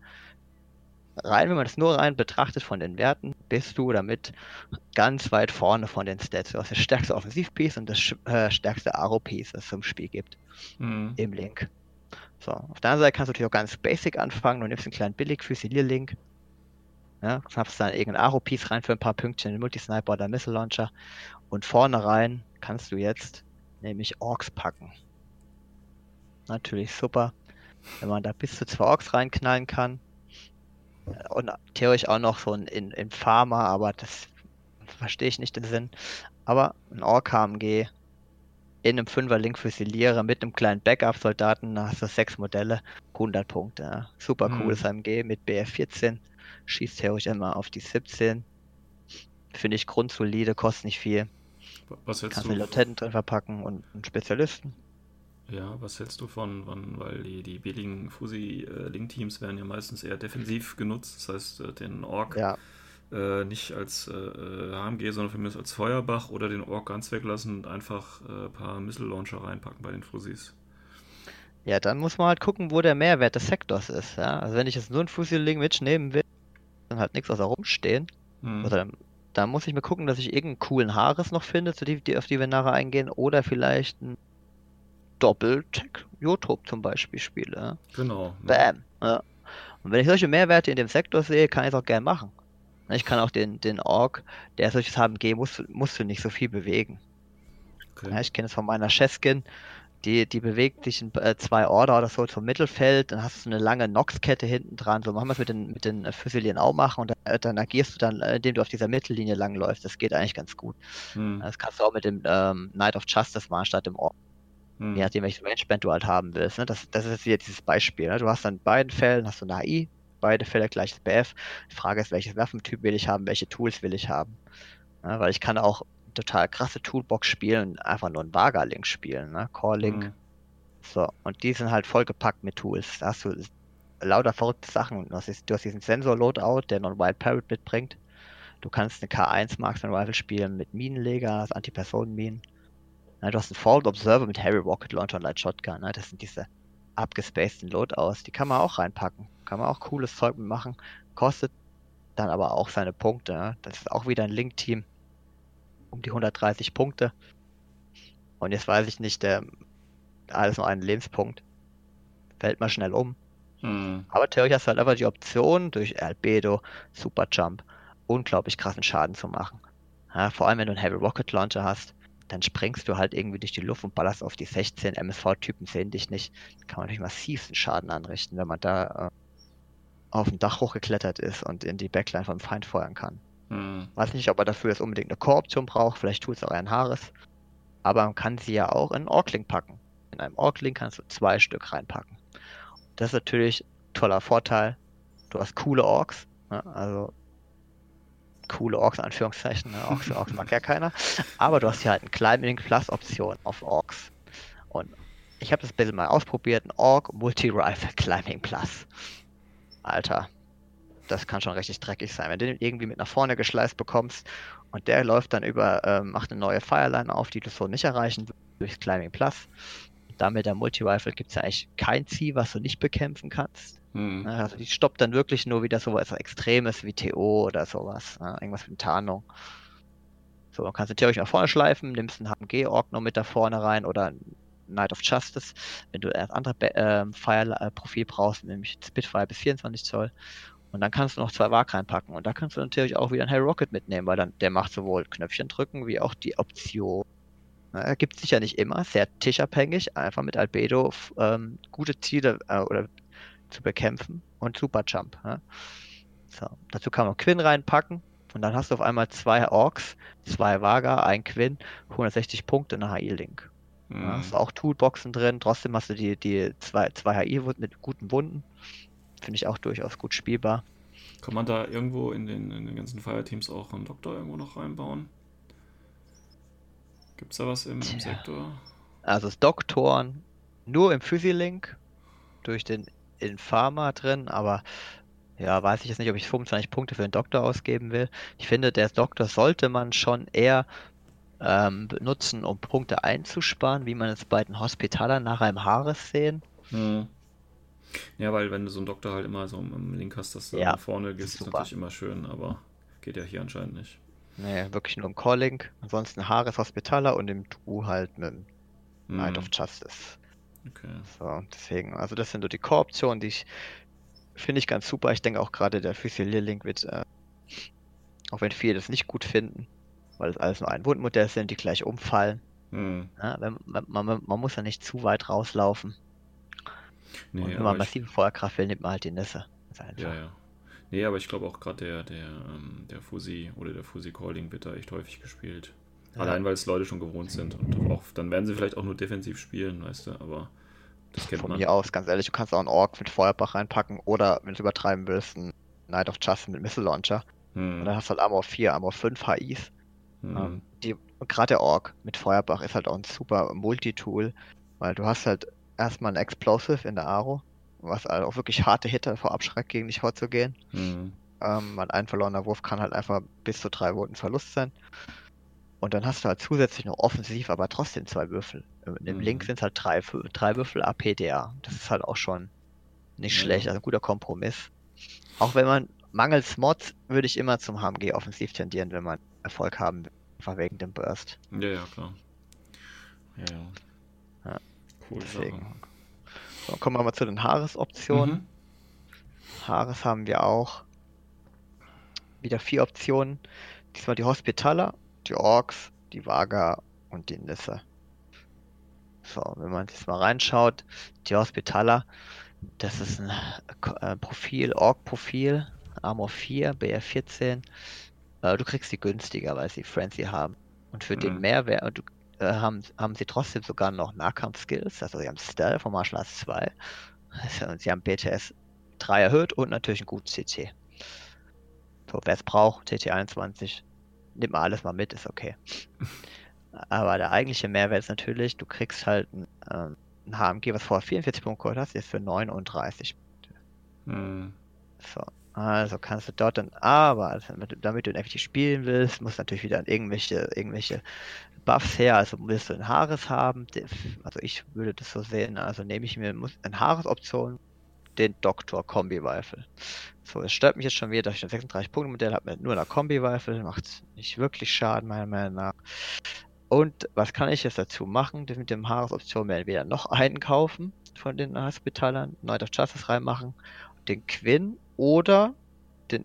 [SPEAKER 4] rein, wenn man das nur rein betrachtet von den Werten, bist du damit ganz weit vorne von den Stats. Du hast das stärkste Offensivpiece und das äh, stärkste Aro-Piece, das es im Spiel gibt,
[SPEAKER 2] Hm.
[SPEAKER 4] im Link. So, auf der anderen Seite kannst du natürlich auch ganz basic anfangen. Du nimmst einen kleinen billig Fusilierlink. Ja, knappst dann irgendein Aro-Piece rein für ein paar Pünktchen, einen Multisniper oder Missile Launcher. Und vorne rein kannst du jetzt nämlich Orks packen. Natürlich super, wenn man da bis zu zwei Orks reinknallen kann. Und theoretisch auch noch so ein in, in Pharma, aber das verstehe ich nicht den Sinn. Aber ein Ork HMG in einem Fünfer-Link Fusiliere mit einem kleinen Backup-Soldaten, da hast du sechs Modelle, 100 Punkte. Ja. Super
[SPEAKER 2] Hm.
[SPEAKER 4] cooles AMG mit BF14, schießt theoretisch immer auf die 17. Finde ich grundsolide, kostet nicht viel.
[SPEAKER 2] Was hältst
[SPEAKER 4] Kannst
[SPEAKER 2] du?
[SPEAKER 4] Lieutenant drin verpacken und einen Spezialisten.
[SPEAKER 2] Ja, was hältst du von, von weil die, die billigen Fusi-Link-Teams werden ja meistens eher defensiv genutzt, das heißt äh, den Ork
[SPEAKER 4] Ja,
[SPEAKER 2] äh, nicht als äh, äh, HMG, sondern für mich als Feuerbach oder den Ork ganz weglassen und einfach äh, ein paar Missile-Launcher reinpacken bei den Fusis.
[SPEAKER 4] ja, dann muss man halt gucken, wo der Mehrwert des Sektors ist. Ja? Also wenn ich jetzt nur ein Fusiling mitnehmen will, dann halt nichts außer rumstehen.
[SPEAKER 2] Hm.
[SPEAKER 4] Oder dann, dann muss ich mir gucken, dass ich irgendeinen coolen Haares noch finde, zu die, die, auf die wir nachher eingehen. Oder vielleicht ein Doppel-Tech Jotop zum Beispiel spiele.
[SPEAKER 2] Genau. ne?
[SPEAKER 4] Bam. Ja. Und wenn ich solche Mehrwerte in dem Sektor sehe, kann ich es auch gerne machen. Ich kann auch den, den Ork, der solches HMG, musst, musst du nicht so viel bewegen. Ja,
[SPEAKER 2] Okay.
[SPEAKER 4] ich kenne es von meiner Chefskin, die, die bewegt sich in äh, zwei Order oder so zum Mittelfeld, dann hast du eine lange Nox-Kette hinten dran, so machen wir es mit den, mit den äh, Fusilieren auch machen und dann, äh, dann agierst du dann, äh, indem du auf dieser Mittellinie langläufst. Das geht eigentlich ganz gut.
[SPEAKER 2] Hm.
[SPEAKER 4] Das kannst du auch mit dem ähm, Knight of Justice machen, statt dem Ork.
[SPEAKER 2] Hm.
[SPEAKER 4] Je nachdem, welches Rangeband du halt haben willst. Ne? Das, das ist jetzt wieder dieses Beispiel. Ne? Du hast dann in beiden Fällen hast du eine AI, beide Fälle gleiches BF. Die Frage ist, welches Waffentyp will ich haben, welche Tools will ich haben. Ja, weil ich kann auch total krasse Toolbox spielen und einfach nur einen Vaga-Link spielen, ne? Core-Link.
[SPEAKER 2] Hm.
[SPEAKER 4] So, und die sind halt vollgepackt mit Tools. Da hast du lauter verrückte Sachen. Du hast, jetzt- du hast diesen Sensor-Loadout, der Non-Wild Parrot mitbringt. Du kannst eine K1 Marksman Rifle spielen mit Minenleger, Antipersonenminen. Ja, du hast einen Forward Observer mit Heavy Rocket Launcher und Light Shotgun. Ne? Das sind diese abgespaceden Loadouts. Die kann man auch reinpacken. Kann man auch cooles Zeug mitmachen. Kostet dann aber auch seine Punkte. Ne? Das ist auch wieder ein Link-Team. Um die 130 Punkte. Und jetzt weiß ich nicht, der alles nur einen Lebenspunkt. Fällt mal schnell um.
[SPEAKER 2] Hm.
[SPEAKER 4] Aber theoretisch hast du halt einfach die Option, durch Albedo, Superjump, unglaublich krassen Schaden zu machen. Ja, vor allem, wenn du einen Heavy Rocket Launcher hast, dann springst du halt irgendwie durch die Luft und ballerst auf die 16 MSV-Typen, sehen dich nicht. Da kann man natürlich massivsten Schaden anrichten, wenn man da äh, auf dem Dach hochgeklettert ist und in die Backline vom Feind feuern kann.
[SPEAKER 2] Hm.
[SPEAKER 4] Weiß nicht, ob er dafür jetzt unbedingt eine Core-Option braucht, vielleicht tut es auch ein Haares. Aber man kann sie ja auch in einen Orkling packen. In einem Orkling kannst du zwei Stück reinpacken. Das ist natürlich ein toller Vorteil. Du hast coole Orks, ne? also coole Orks in Anführungszeichen, ne? Orks, Orks mag ja keiner. Aber du hast hier halt eine Climbing Plus Option auf Orks. Und ich habe das bisschen mal ausprobiert, ein Ork Multi-Rifle Climbing Plus. Alter, das kann schon richtig dreckig sein. Wenn du den irgendwie mit nach vorne geschleißt bekommst und der läuft dann über, ähm, macht eine neue Fireline auf, die du so nicht erreichen wirst durch Climbing Plus. Damit der Multi-Rifle gibt es ja eigentlich kein Ziel, was du nicht bekämpfen kannst.
[SPEAKER 2] Hm.
[SPEAKER 4] Ne, Also die stoppt dann wirklich nur wieder sowas Extremes wie TO oder sowas. Ne? Irgendwas mit Tarnung. So, dann kannst du theoretisch nach vorne schleifen, nimmst einen HMG-Org noch mit da vorne rein oder Knight of Justice, wenn du das andere ähm, Fire-Profil brauchst, nämlich Spitfire bis 24 Zoll. Und dann kannst du noch zwei Wag reinpacken. Und da kannst du natürlich auch wieder einen Hell Rocket mitnehmen, weil dann der macht sowohl Knöpfchen drücken wie auch die Option. Na, Er gibt sicher nicht immer, sehr tischabhängig, einfach mit Albedo ähm, gute Ziele äh, oder zu bekämpfen und Superjump. Ja. So, dazu kann man Quinn reinpacken und dann hast du auf einmal zwei Orks, zwei Vaga, ein Quinn, 160 Punkte, eine HI-Link. Ja,
[SPEAKER 2] Hm.
[SPEAKER 4] hast auch Toolboxen drin, trotzdem hast du die, die zwei, zwei HI mit guten Wunden. Finde ich auch durchaus gut spielbar.
[SPEAKER 2] Kann man da irgendwo in den, in den ganzen Fireteams auch einen Doktor irgendwo noch reinbauen? Gibt's da was im, im. Sektor?
[SPEAKER 4] Also das Doktoren nur im Physilink durch den Infarmer drin, aber ja, weiß ich jetzt nicht, ob ich 25 Punkte für den Doktor ausgeben will. Ich finde, der Doktor sollte man schon eher ähm, benutzen, um Punkte einzusparen, wie man es bei den Hospitalern nachher im Haares sehen.
[SPEAKER 2] Hm. Ja, weil wenn du so einen Doktor halt immer so im Link hast, dass du
[SPEAKER 4] Ja,
[SPEAKER 2] nach vorne gehst, ist
[SPEAKER 4] super.
[SPEAKER 2] natürlich immer schön, aber geht ja hier anscheinend nicht.
[SPEAKER 4] Nee, wirklich nur im Calling. Ansonsten Haares Hospitaler und im Du halt mit dem
[SPEAKER 2] Hm.
[SPEAKER 4] Knight of Justice.
[SPEAKER 2] Okay.
[SPEAKER 4] So, deswegen, also das sind so die Core-Optionen, die ich finde ich ganz super. Ich denke auch gerade der Physiolink wird, äh, auch wenn viele das nicht gut finden, weil es alles nur ein Wundmodell sind, die gleich umfallen.
[SPEAKER 2] Hm.
[SPEAKER 4] Ja, wenn, man, man, man muss ja nicht zu weit rauslaufen.
[SPEAKER 2] Nee,
[SPEAKER 4] und wenn man
[SPEAKER 2] ich-
[SPEAKER 4] massive Feuerkraft will, nimmt man halt die ist einfach.
[SPEAKER 2] Ja, ja. Nee, aber ich glaube auch gerade der, der, ähm, der Fusi oder der Fusi Calling wird da echt häufig gespielt. Allein weil es Leute schon gewohnt sind und auch, dann werden sie vielleicht auch nur defensiv spielen, weißt du, aber das kennt
[SPEAKER 4] Von
[SPEAKER 2] man.
[SPEAKER 4] mir aus, ganz ehrlich, du kannst auch einen Ork mit Feuerbach reinpacken oder, wenn du übertreiben willst, einen Knight of Justice mit Missile Launcher. Und
[SPEAKER 2] Hm.
[SPEAKER 4] dann hast du halt Armor 4, Armor 5 HIs.
[SPEAKER 2] Hm.
[SPEAKER 4] Ähm, die, und gerade der Ork mit Feuerbach ist halt auch ein super Multitool, weil du hast halt erstmal ein Explosive in der Aro, was halt auch wirklich harte Hitter vor abschreckt, gegen dich vorzugehen.
[SPEAKER 2] Hm.
[SPEAKER 4] Ähm, ein verlorener Wurf kann halt einfach bis zu drei Wunden Verlust sein. Und dann hast du halt zusätzlich noch offensiv, aber trotzdem zwei Würfel. Im
[SPEAKER 2] Mhm.
[SPEAKER 4] Link sind es halt drei, drei Würfel APDA. Das ist halt auch schon nicht
[SPEAKER 2] Ja.
[SPEAKER 4] schlecht, also ein guter Kompromiss. Auch wenn man mangels Mods würde ich immer zum HMG offensiv tendieren, wenn man Erfolg haben will. Einfach wegen dem Burst.
[SPEAKER 2] Ja, ja, klar. Ja, ja.
[SPEAKER 4] Ja,
[SPEAKER 2] Cool.
[SPEAKER 4] Deswegen. So, kommen wir mal zu den Haares-Optionen.
[SPEAKER 2] Mhm.
[SPEAKER 4] Haares haben wir auch wieder vier Optionen. Diesmal die Hospitaler, die Orks, die Vaga und die Nisse. So, wenn man jetzt mal reinschaut, die Hospitaler, das ist ein äh, Profil, Ork-Profil, Armor 4, BR 14. Äh, du kriegst sie günstiger, weil sie Frenzy haben. Und für den
[SPEAKER 2] Mhm.
[SPEAKER 4] Mehrwert, und du, äh, haben, haben sie trotzdem sogar noch Nahkampf-Skills, also sie haben Stealth von Martial Arts 2. Also, und sie haben BTS 3 erhöht und natürlich ein gutes CT. So, wer es braucht, CT 21, nimmt mal alles mal mit, ist okay. Aber der eigentliche Mehrwert ist natürlich, du kriegst halt ein, ähm, ein HMG, was vorher 44 Punkte geholt hast, jetzt für 39.
[SPEAKER 2] Hm.
[SPEAKER 4] So, also kannst du dort dann, aber also damit, du- ihn effektiv spielen willst, musst du natürlich wieder irgendwelche, irgendwelche Buffs her, also willst du ein Haares haben, also ich würde das so sehen, also nehme ich mir muss- eine Haares-Option, den Doktor Kombi-Rifle. So, es stört mich jetzt schon wieder, dass ich ein 36-Punkte-Modell habe mit nur einer Kombi-Rifle, macht nicht wirklich Schaden, meiner Meinung nach. Und was kann ich jetzt dazu machen? Mit dem Haares-Option mir entweder noch einen kaufen von den Hospitalern, Knight of Justice reinmachen, den Quinn oder den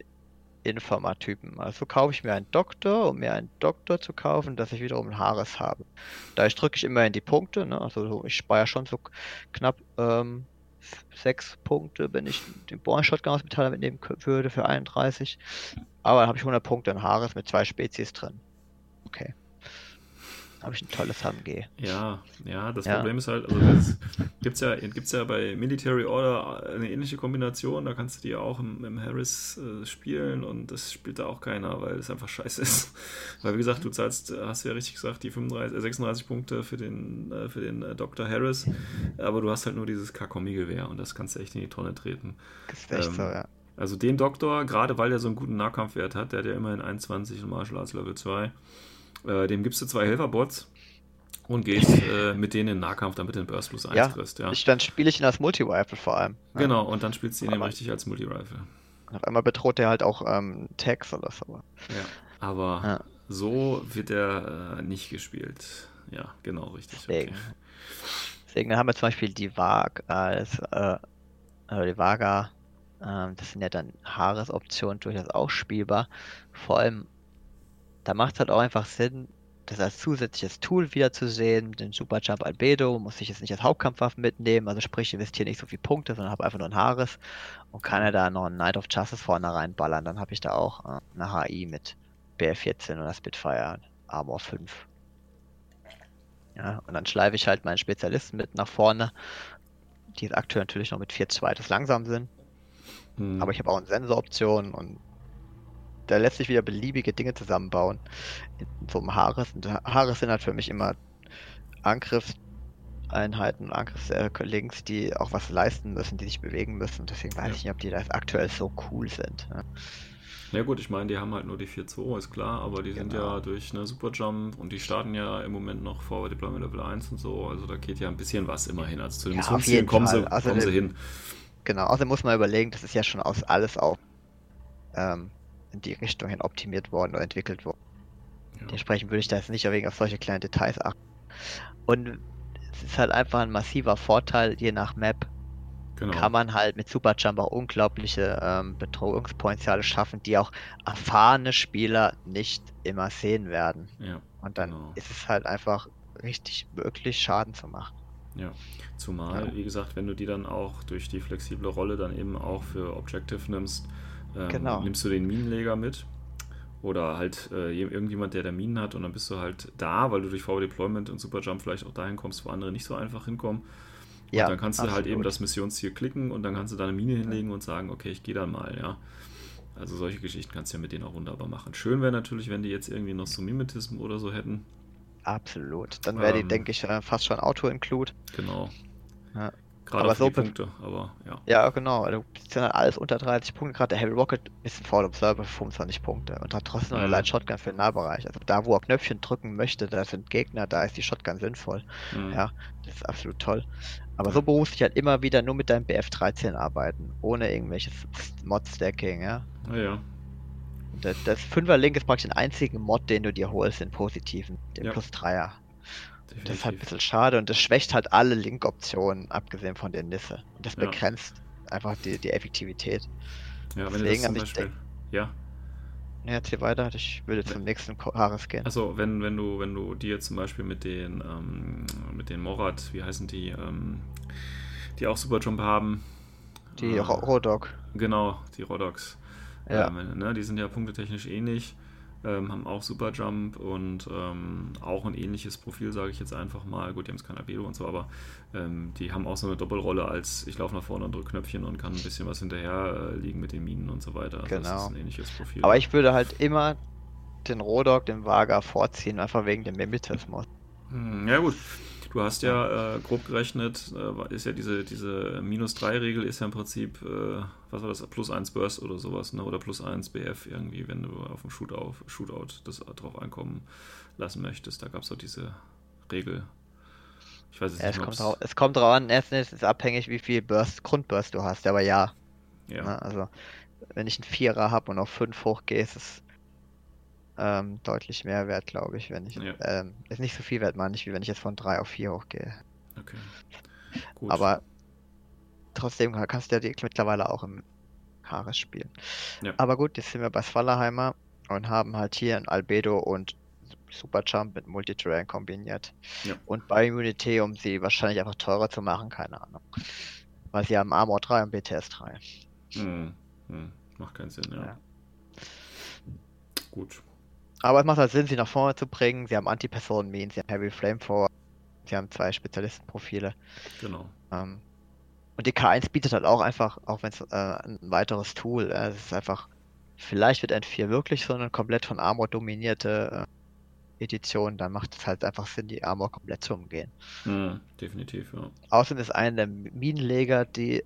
[SPEAKER 4] Informer-Typen. Also kaufe ich mir einen Doktor, um mir einen Doktor zu kaufen, dass ich wiederum ein Haares habe. Da drücke ich immerhin die Punkte, ne? also ich spare schon so knapp ähm, sechs Punkte, wenn ich den Born-Shotgun aus Metall mitnehmen würde für 31. Aber dann habe ich 100 Punkte in Haares mit zwei Spezies drin. Okay habe ich ein tolles HMG.
[SPEAKER 2] Ja, ja, das
[SPEAKER 4] Ja.
[SPEAKER 2] Problem ist halt, also das gibt's ja, gibt's ja bei Military Order eine ähnliche Kombination, da kannst du die auch im, im Harris äh, spielen und das spielt da auch keiner, weil es einfach scheiße ist. Weil wie gesagt, du zahlst, äh, hast du ja richtig gesagt, die 35, äh, 36 Punkte für den, äh, für den äh, Dr. Harris, aber du hast halt nur dieses K-Kommi-Gewehr und das kannst du echt in die Tonne treten.
[SPEAKER 4] Das ist echt
[SPEAKER 2] Ähm,
[SPEAKER 4] so, ja.
[SPEAKER 2] Also den Doktor, gerade weil er so einen guten Nahkampfwert hat, der hat ja immerhin 21 in Martial Arts Level 2, äh, dem gibst du zwei Helferbots und gehst äh, mit denen in Nahkampf, damit du den Burst plus 1
[SPEAKER 4] Ja,
[SPEAKER 2] kriegst. Ja.
[SPEAKER 4] Ich, dann spiele ich ihn als Multi-Rifle vor allem. Ja.
[SPEAKER 2] Genau, und dann spielst du ihn eben richtig als Multi-Rifle.
[SPEAKER 4] Auf einmal bedroht er halt auch ähm, Tags oder so.
[SPEAKER 2] Ja. Aber
[SPEAKER 4] Ja.
[SPEAKER 2] so wird er äh, nicht gespielt. Ja, genau, richtig.
[SPEAKER 4] Deswegen.
[SPEAKER 2] Okay.
[SPEAKER 4] Deswegen haben wir zum Beispiel die VAG als, äh, äh, die Vaga, ähm, das sind ja dann Haaresoptionen durchaus auch spielbar. Vor allem, da macht es halt auch einfach Sinn, das als zusätzliches Tool wiederzusehen. Den Superjump Albedo muss ich jetzt nicht als Hauptkampfwaffen mitnehmen, also sprich, hier nicht so viele Punkte, sondern habe einfach nur ein Haares und kann ja da noch einen Knight of Justice vorne reinballern. Dann habe ich da auch äh, eine HI mit BR14 oder Spitfire Armor 5. Ja, und dann schleife ich halt meinen Spezialisten mit nach vorne, die jetzt aktuell natürlich noch mit 4-2 das langsam sind.
[SPEAKER 2] Hm.
[SPEAKER 4] Aber ich habe auch eine Sensoroption und da lässt sich wieder beliebige Dinge zusammenbauen. In so einem Haares. Und Haares sind halt für mich immer Angriffseinheiten, Angriffslinks, die auch was leisten müssen, die sich bewegen müssen. Deswegen weiß
[SPEAKER 2] Ja.
[SPEAKER 4] ich nicht, ob die da aktuell so cool sind. Ja.
[SPEAKER 2] Ja gut, ich meine, die haben halt nur die 4-2, ist klar, aber die sind
[SPEAKER 4] Genau.
[SPEAKER 2] ja durch eine Superjump und die starten ja im Moment noch Forward Deployment Level 1 und so, also da geht ja ein bisschen was immerhin. Also zu den
[SPEAKER 4] Ja, auf
[SPEAKER 2] Missionszielen
[SPEAKER 4] jeden
[SPEAKER 2] kommen,
[SPEAKER 4] Fall.
[SPEAKER 2] sie,
[SPEAKER 4] Also
[SPEAKER 2] kommen sie
[SPEAKER 4] der-
[SPEAKER 2] hin.
[SPEAKER 4] Genau, außerdem muss man überlegen, das ist ja schon aus alles auch ähm, in die Richtung hin optimiert worden oder entwickelt worden.
[SPEAKER 2] Ja.
[SPEAKER 4] Dementsprechend würde ich da jetzt nicht wegen auf solche kleinen Details achten. Und es ist halt einfach ein massiver Vorteil, je nach Map
[SPEAKER 2] Genau.
[SPEAKER 4] kann man halt mit Superjump auch unglaubliche ähm, Bedrohungspotenziale schaffen, die auch erfahrene Spieler nicht immer sehen werden.
[SPEAKER 2] ja,
[SPEAKER 4] Und dann
[SPEAKER 2] Genau.
[SPEAKER 4] ist es halt einfach richtig möglich, Schaden zu machen.
[SPEAKER 2] ja. Zumal,
[SPEAKER 4] Ja.
[SPEAKER 2] wie gesagt, wenn du die dann auch durch die flexible Rolle dann eben auch für Objective nimmst, ähm,
[SPEAKER 4] Genau.
[SPEAKER 2] nimmst du den Minenleger mit. Oder halt äh, je- irgendjemand, der da Minen hat und dann bist du halt da, weil du durch Forward Deployment und Superjump vielleicht auch dahin kommst, wo andere nicht so einfach hinkommen.
[SPEAKER 4] Ja,
[SPEAKER 2] und dann kannst du halt eben
[SPEAKER 4] absolut.
[SPEAKER 2] das Missionsziel klicken und dann kannst du da eine Mine hinlegen und sagen, okay, ich gehe dann mal, ja. Also solche Geschichten kannst du ja mit denen auch wunderbar machen. Schön wäre natürlich, wenn die jetzt irgendwie noch so Mimetism oder so hätten.
[SPEAKER 4] Absolut. Dann wäre die,
[SPEAKER 2] Ähm,
[SPEAKER 4] denke ich, äh, fast schon Auto-Include.
[SPEAKER 2] Genau.
[SPEAKER 4] Ja.
[SPEAKER 2] Gerade
[SPEAKER 4] Aber
[SPEAKER 2] auf
[SPEAKER 4] so
[SPEAKER 2] die Punkte, aber ja.
[SPEAKER 4] Ja, genau. Also, das sind halt alles unter 30 Punkte. Gerade der Heavy Rocket ist ein Fall Observer für 25 Punkte und hat trotzdem noch eine
[SPEAKER 2] Mhm.
[SPEAKER 4] Light Shotgun für den Nahbereich. Also da, wo er Knöpfchen drücken möchte, da sind Gegner, da ist die Shotgun sinnvoll.
[SPEAKER 2] Mhm.
[SPEAKER 4] Ja, das ist absolut toll. Aber so berufst dich halt immer wieder nur mit deinem BF13 arbeiten, ohne irgendwelches Mod-Stacking, ja.
[SPEAKER 2] Naja,
[SPEAKER 4] Und das, das 5er Link ist praktisch den einzigen Mod, den du dir holst, den positiven, den
[SPEAKER 2] Ja.
[SPEAKER 4] plus 3er. Das ist halt ein
[SPEAKER 2] definitiv.
[SPEAKER 4] bisschen schade und das schwächt halt alle Link-Optionen, abgesehen von der Nisse. Und das
[SPEAKER 2] Ja.
[SPEAKER 4] begrenzt einfach die, die Effektivität.
[SPEAKER 2] Ja, wenn du das
[SPEAKER 4] deswegen
[SPEAKER 2] zum Beispiel. Ja,
[SPEAKER 4] Ja, erzähl weiter, ich würde zum nächsten Haares gehen.
[SPEAKER 2] also wenn, wenn du, wenn du dir zum Beispiel mit den, ähm, mit den Morat, wie heißen die, ähm, die auch Superjump haben.
[SPEAKER 4] Die
[SPEAKER 2] äh,
[SPEAKER 4] Ro- Rodok.
[SPEAKER 2] Genau, die Rodox.
[SPEAKER 4] Ja.
[SPEAKER 2] Ähm, ne, die sind ja punktetechnisch ähnlich, ähm, haben auch Superjump und ähm, auch ein ähnliches Profil, sage ich jetzt einfach mal. Gut, die haben es kein Albedo und so, aber ähm, die haben auch so eine Doppelrolle als ich laufe nach vorne und drücke Knöpfchen und kann ein bisschen was hinterher äh, liegen mit den Minen und so weiter. Also Das
[SPEAKER 4] Genau.
[SPEAKER 2] ist ein ähnliches Profil.
[SPEAKER 4] Aber ich würde halt immer den Rodok, den Vaga vorziehen, einfach wegen dem Mimetismus.
[SPEAKER 2] Hm, Ja gut, du hast ja äh, grob gerechnet, äh, ist ja diese, diese Minus-3-Regel ist ja im Prinzip, äh, was war das, plus 1 Burst oder sowas, ne? oder plus 1 BF irgendwie, wenn du auf dem Shootout, Shootout das drauf ankommen lassen möchtest. Da gab es auch diese Regel. Ich weiß jetzt
[SPEAKER 4] Ja, es,
[SPEAKER 2] nicht,
[SPEAKER 4] kommt
[SPEAKER 2] mehr,
[SPEAKER 4] drau
[SPEAKER 2] ob's-
[SPEAKER 4] es kommt drauf an, erstens ist es abhängig, wie viel Burst, Grundburst du hast, aber ja.
[SPEAKER 2] ja.
[SPEAKER 4] Ne? Also, wenn ich einen Vierer habe und auf 5 hochgehe, ist es ähm, deutlich mehr wert, glaube ich. Wenn ich,
[SPEAKER 2] Ja.
[SPEAKER 4] ähm, ist nicht so viel wert, meine ich, wie wenn ich jetzt von 3 auf 4 hochgehe.
[SPEAKER 2] Okay. Gut.
[SPEAKER 4] Aber trotzdem kannst du ja die mittlerweile auch im Haares spielen.
[SPEAKER 2] Ja.
[SPEAKER 4] Aber gut, jetzt sind wir bei Svalaheimer und haben halt hier ein Albedo und Superjump mit Multiterrain kombiniert.
[SPEAKER 2] Ja.
[SPEAKER 4] Und bei Immunity, um sie wahrscheinlich einfach teurer zu machen, keine Ahnung. Weil sie haben Armor 3 und BTS 3.
[SPEAKER 2] Hm. Hm. Macht keinen Sinn, ja.
[SPEAKER 4] Ja.
[SPEAKER 2] Gut.
[SPEAKER 4] Aber es macht halt Sinn, sie nach vorne zu bringen. Sie haben Anti-Personen-Mean, sie haben Heavy Flamethrower, sie haben zwei Spezialistenprofile.
[SPEAKER 2] Genau.
[SPEAKER 4] Ähm, und die K1 bietet halt auch einfach, auch wenn es äh, ein weiteres Tool, äh, es ist einfach, vielleicht wird N4 wirklich so eine komplett von Armor dominierte äh, Edition, dann macht es halt einfach Sinn, die Armor komplett zu umgehen.
[SPEAKER 2] Hm. Definitiv, ja.
[SPEAKER 4] Außerdem ist einer der Minenleger die,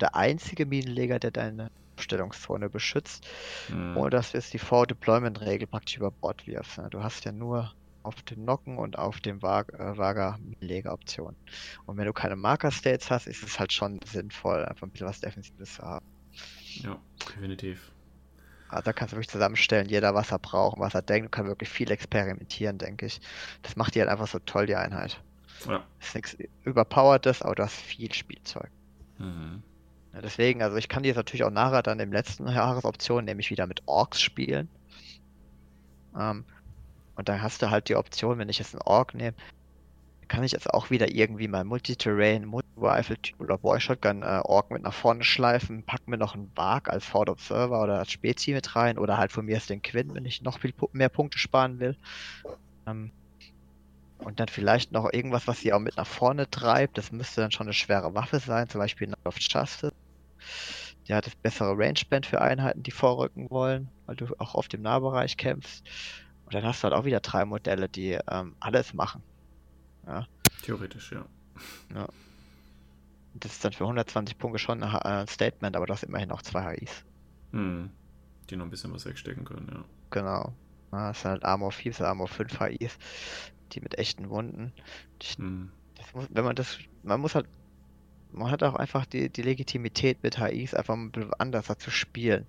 [SPEAKER 4] der einzige Minenleger, der deine Stellungszone beschützt.
[SPEAKER 2] Hm.
[SPEAKER 4] Ohne dass du jetzt die Forward-Deployment-Regel praktisch über Bord wirfst. Ne? Du hast ja nur auf dem Nocken und auf dem äh, Vaga Minenleger-Option. Und wenn du keine Marker-States hast, ist es halt schon sinnvoll, einfach ein bisschen was Defensives zu haben.
[SPEAKER 2] Ja, definitiv.
[SPEAKER 4] Also da kannst du wirklich zusammenstellen, jeder was er braucht, und was er denkt, und kann wirklich viel experimentieren, denke ich. Das macht die halt einfach so toll, die Einheit.
[SPEAKER 2] Ja.
[SPEAKER 4] Ist nichts überpowertes, aber du hast viel Spielzeug.
[SPEAKER 2] Mhm.
[SPEAKER 4] Ja, deswegen, also ich kann die jetzt natürlich auch nachher dann im letzten Jahresoption, nämlich wieder mit Orks spielen. Ähm, und dann hast du halt die Option, wenn ich jetzt einen Ork nehme, kann ich jetzt auch wieder irgendwie mal Multiterrain, Multi-Rifle oder Boy Shotgun äh, Ork mit nach vorne schleifen, pack mir noch einen Bark als Ford Observer oder als Spezi mit rein oder halt von mir ist den Quinn, wenn ich noch viel mehr Punkte sparen will. Ähm, und dann vielleicht noch irgendwas, was sie auch mit nach vorne treibt. Das müsste dann schon eine schwere Waffe sein, zum Beispiel Knight of Justice. Hat das bessere Range-Band für Einheiten, die vorrücken wollen, weil du auch auf dem Nahbereich kämpfst. Und dann hast du halt auch wieder drei Modelle, die ähm, alles machen.
[SPEAKER 2] Theoretisch, ja.
[SPEAKER 4] Und das ist dann für 120 Punkte schon ein äh, ein Statement, aber du hast immerhin noch zwei HIs.
[SPEAKER 2] Hm. Die noch ein bisschen was wegstecken können, ja.
[SPEAKER 4] Genau. Ja, das sind halt Armor 4, das sind Armor 5 HIs, die mit echten Wunden. Ich,
[SPEAKER 2] Hm.
[SPEAKER 4] das muss, wenn man das, man muss halt, man hat auch einfach die, die Legitimität mit HIs einfach ein bisschen anders zu spielen,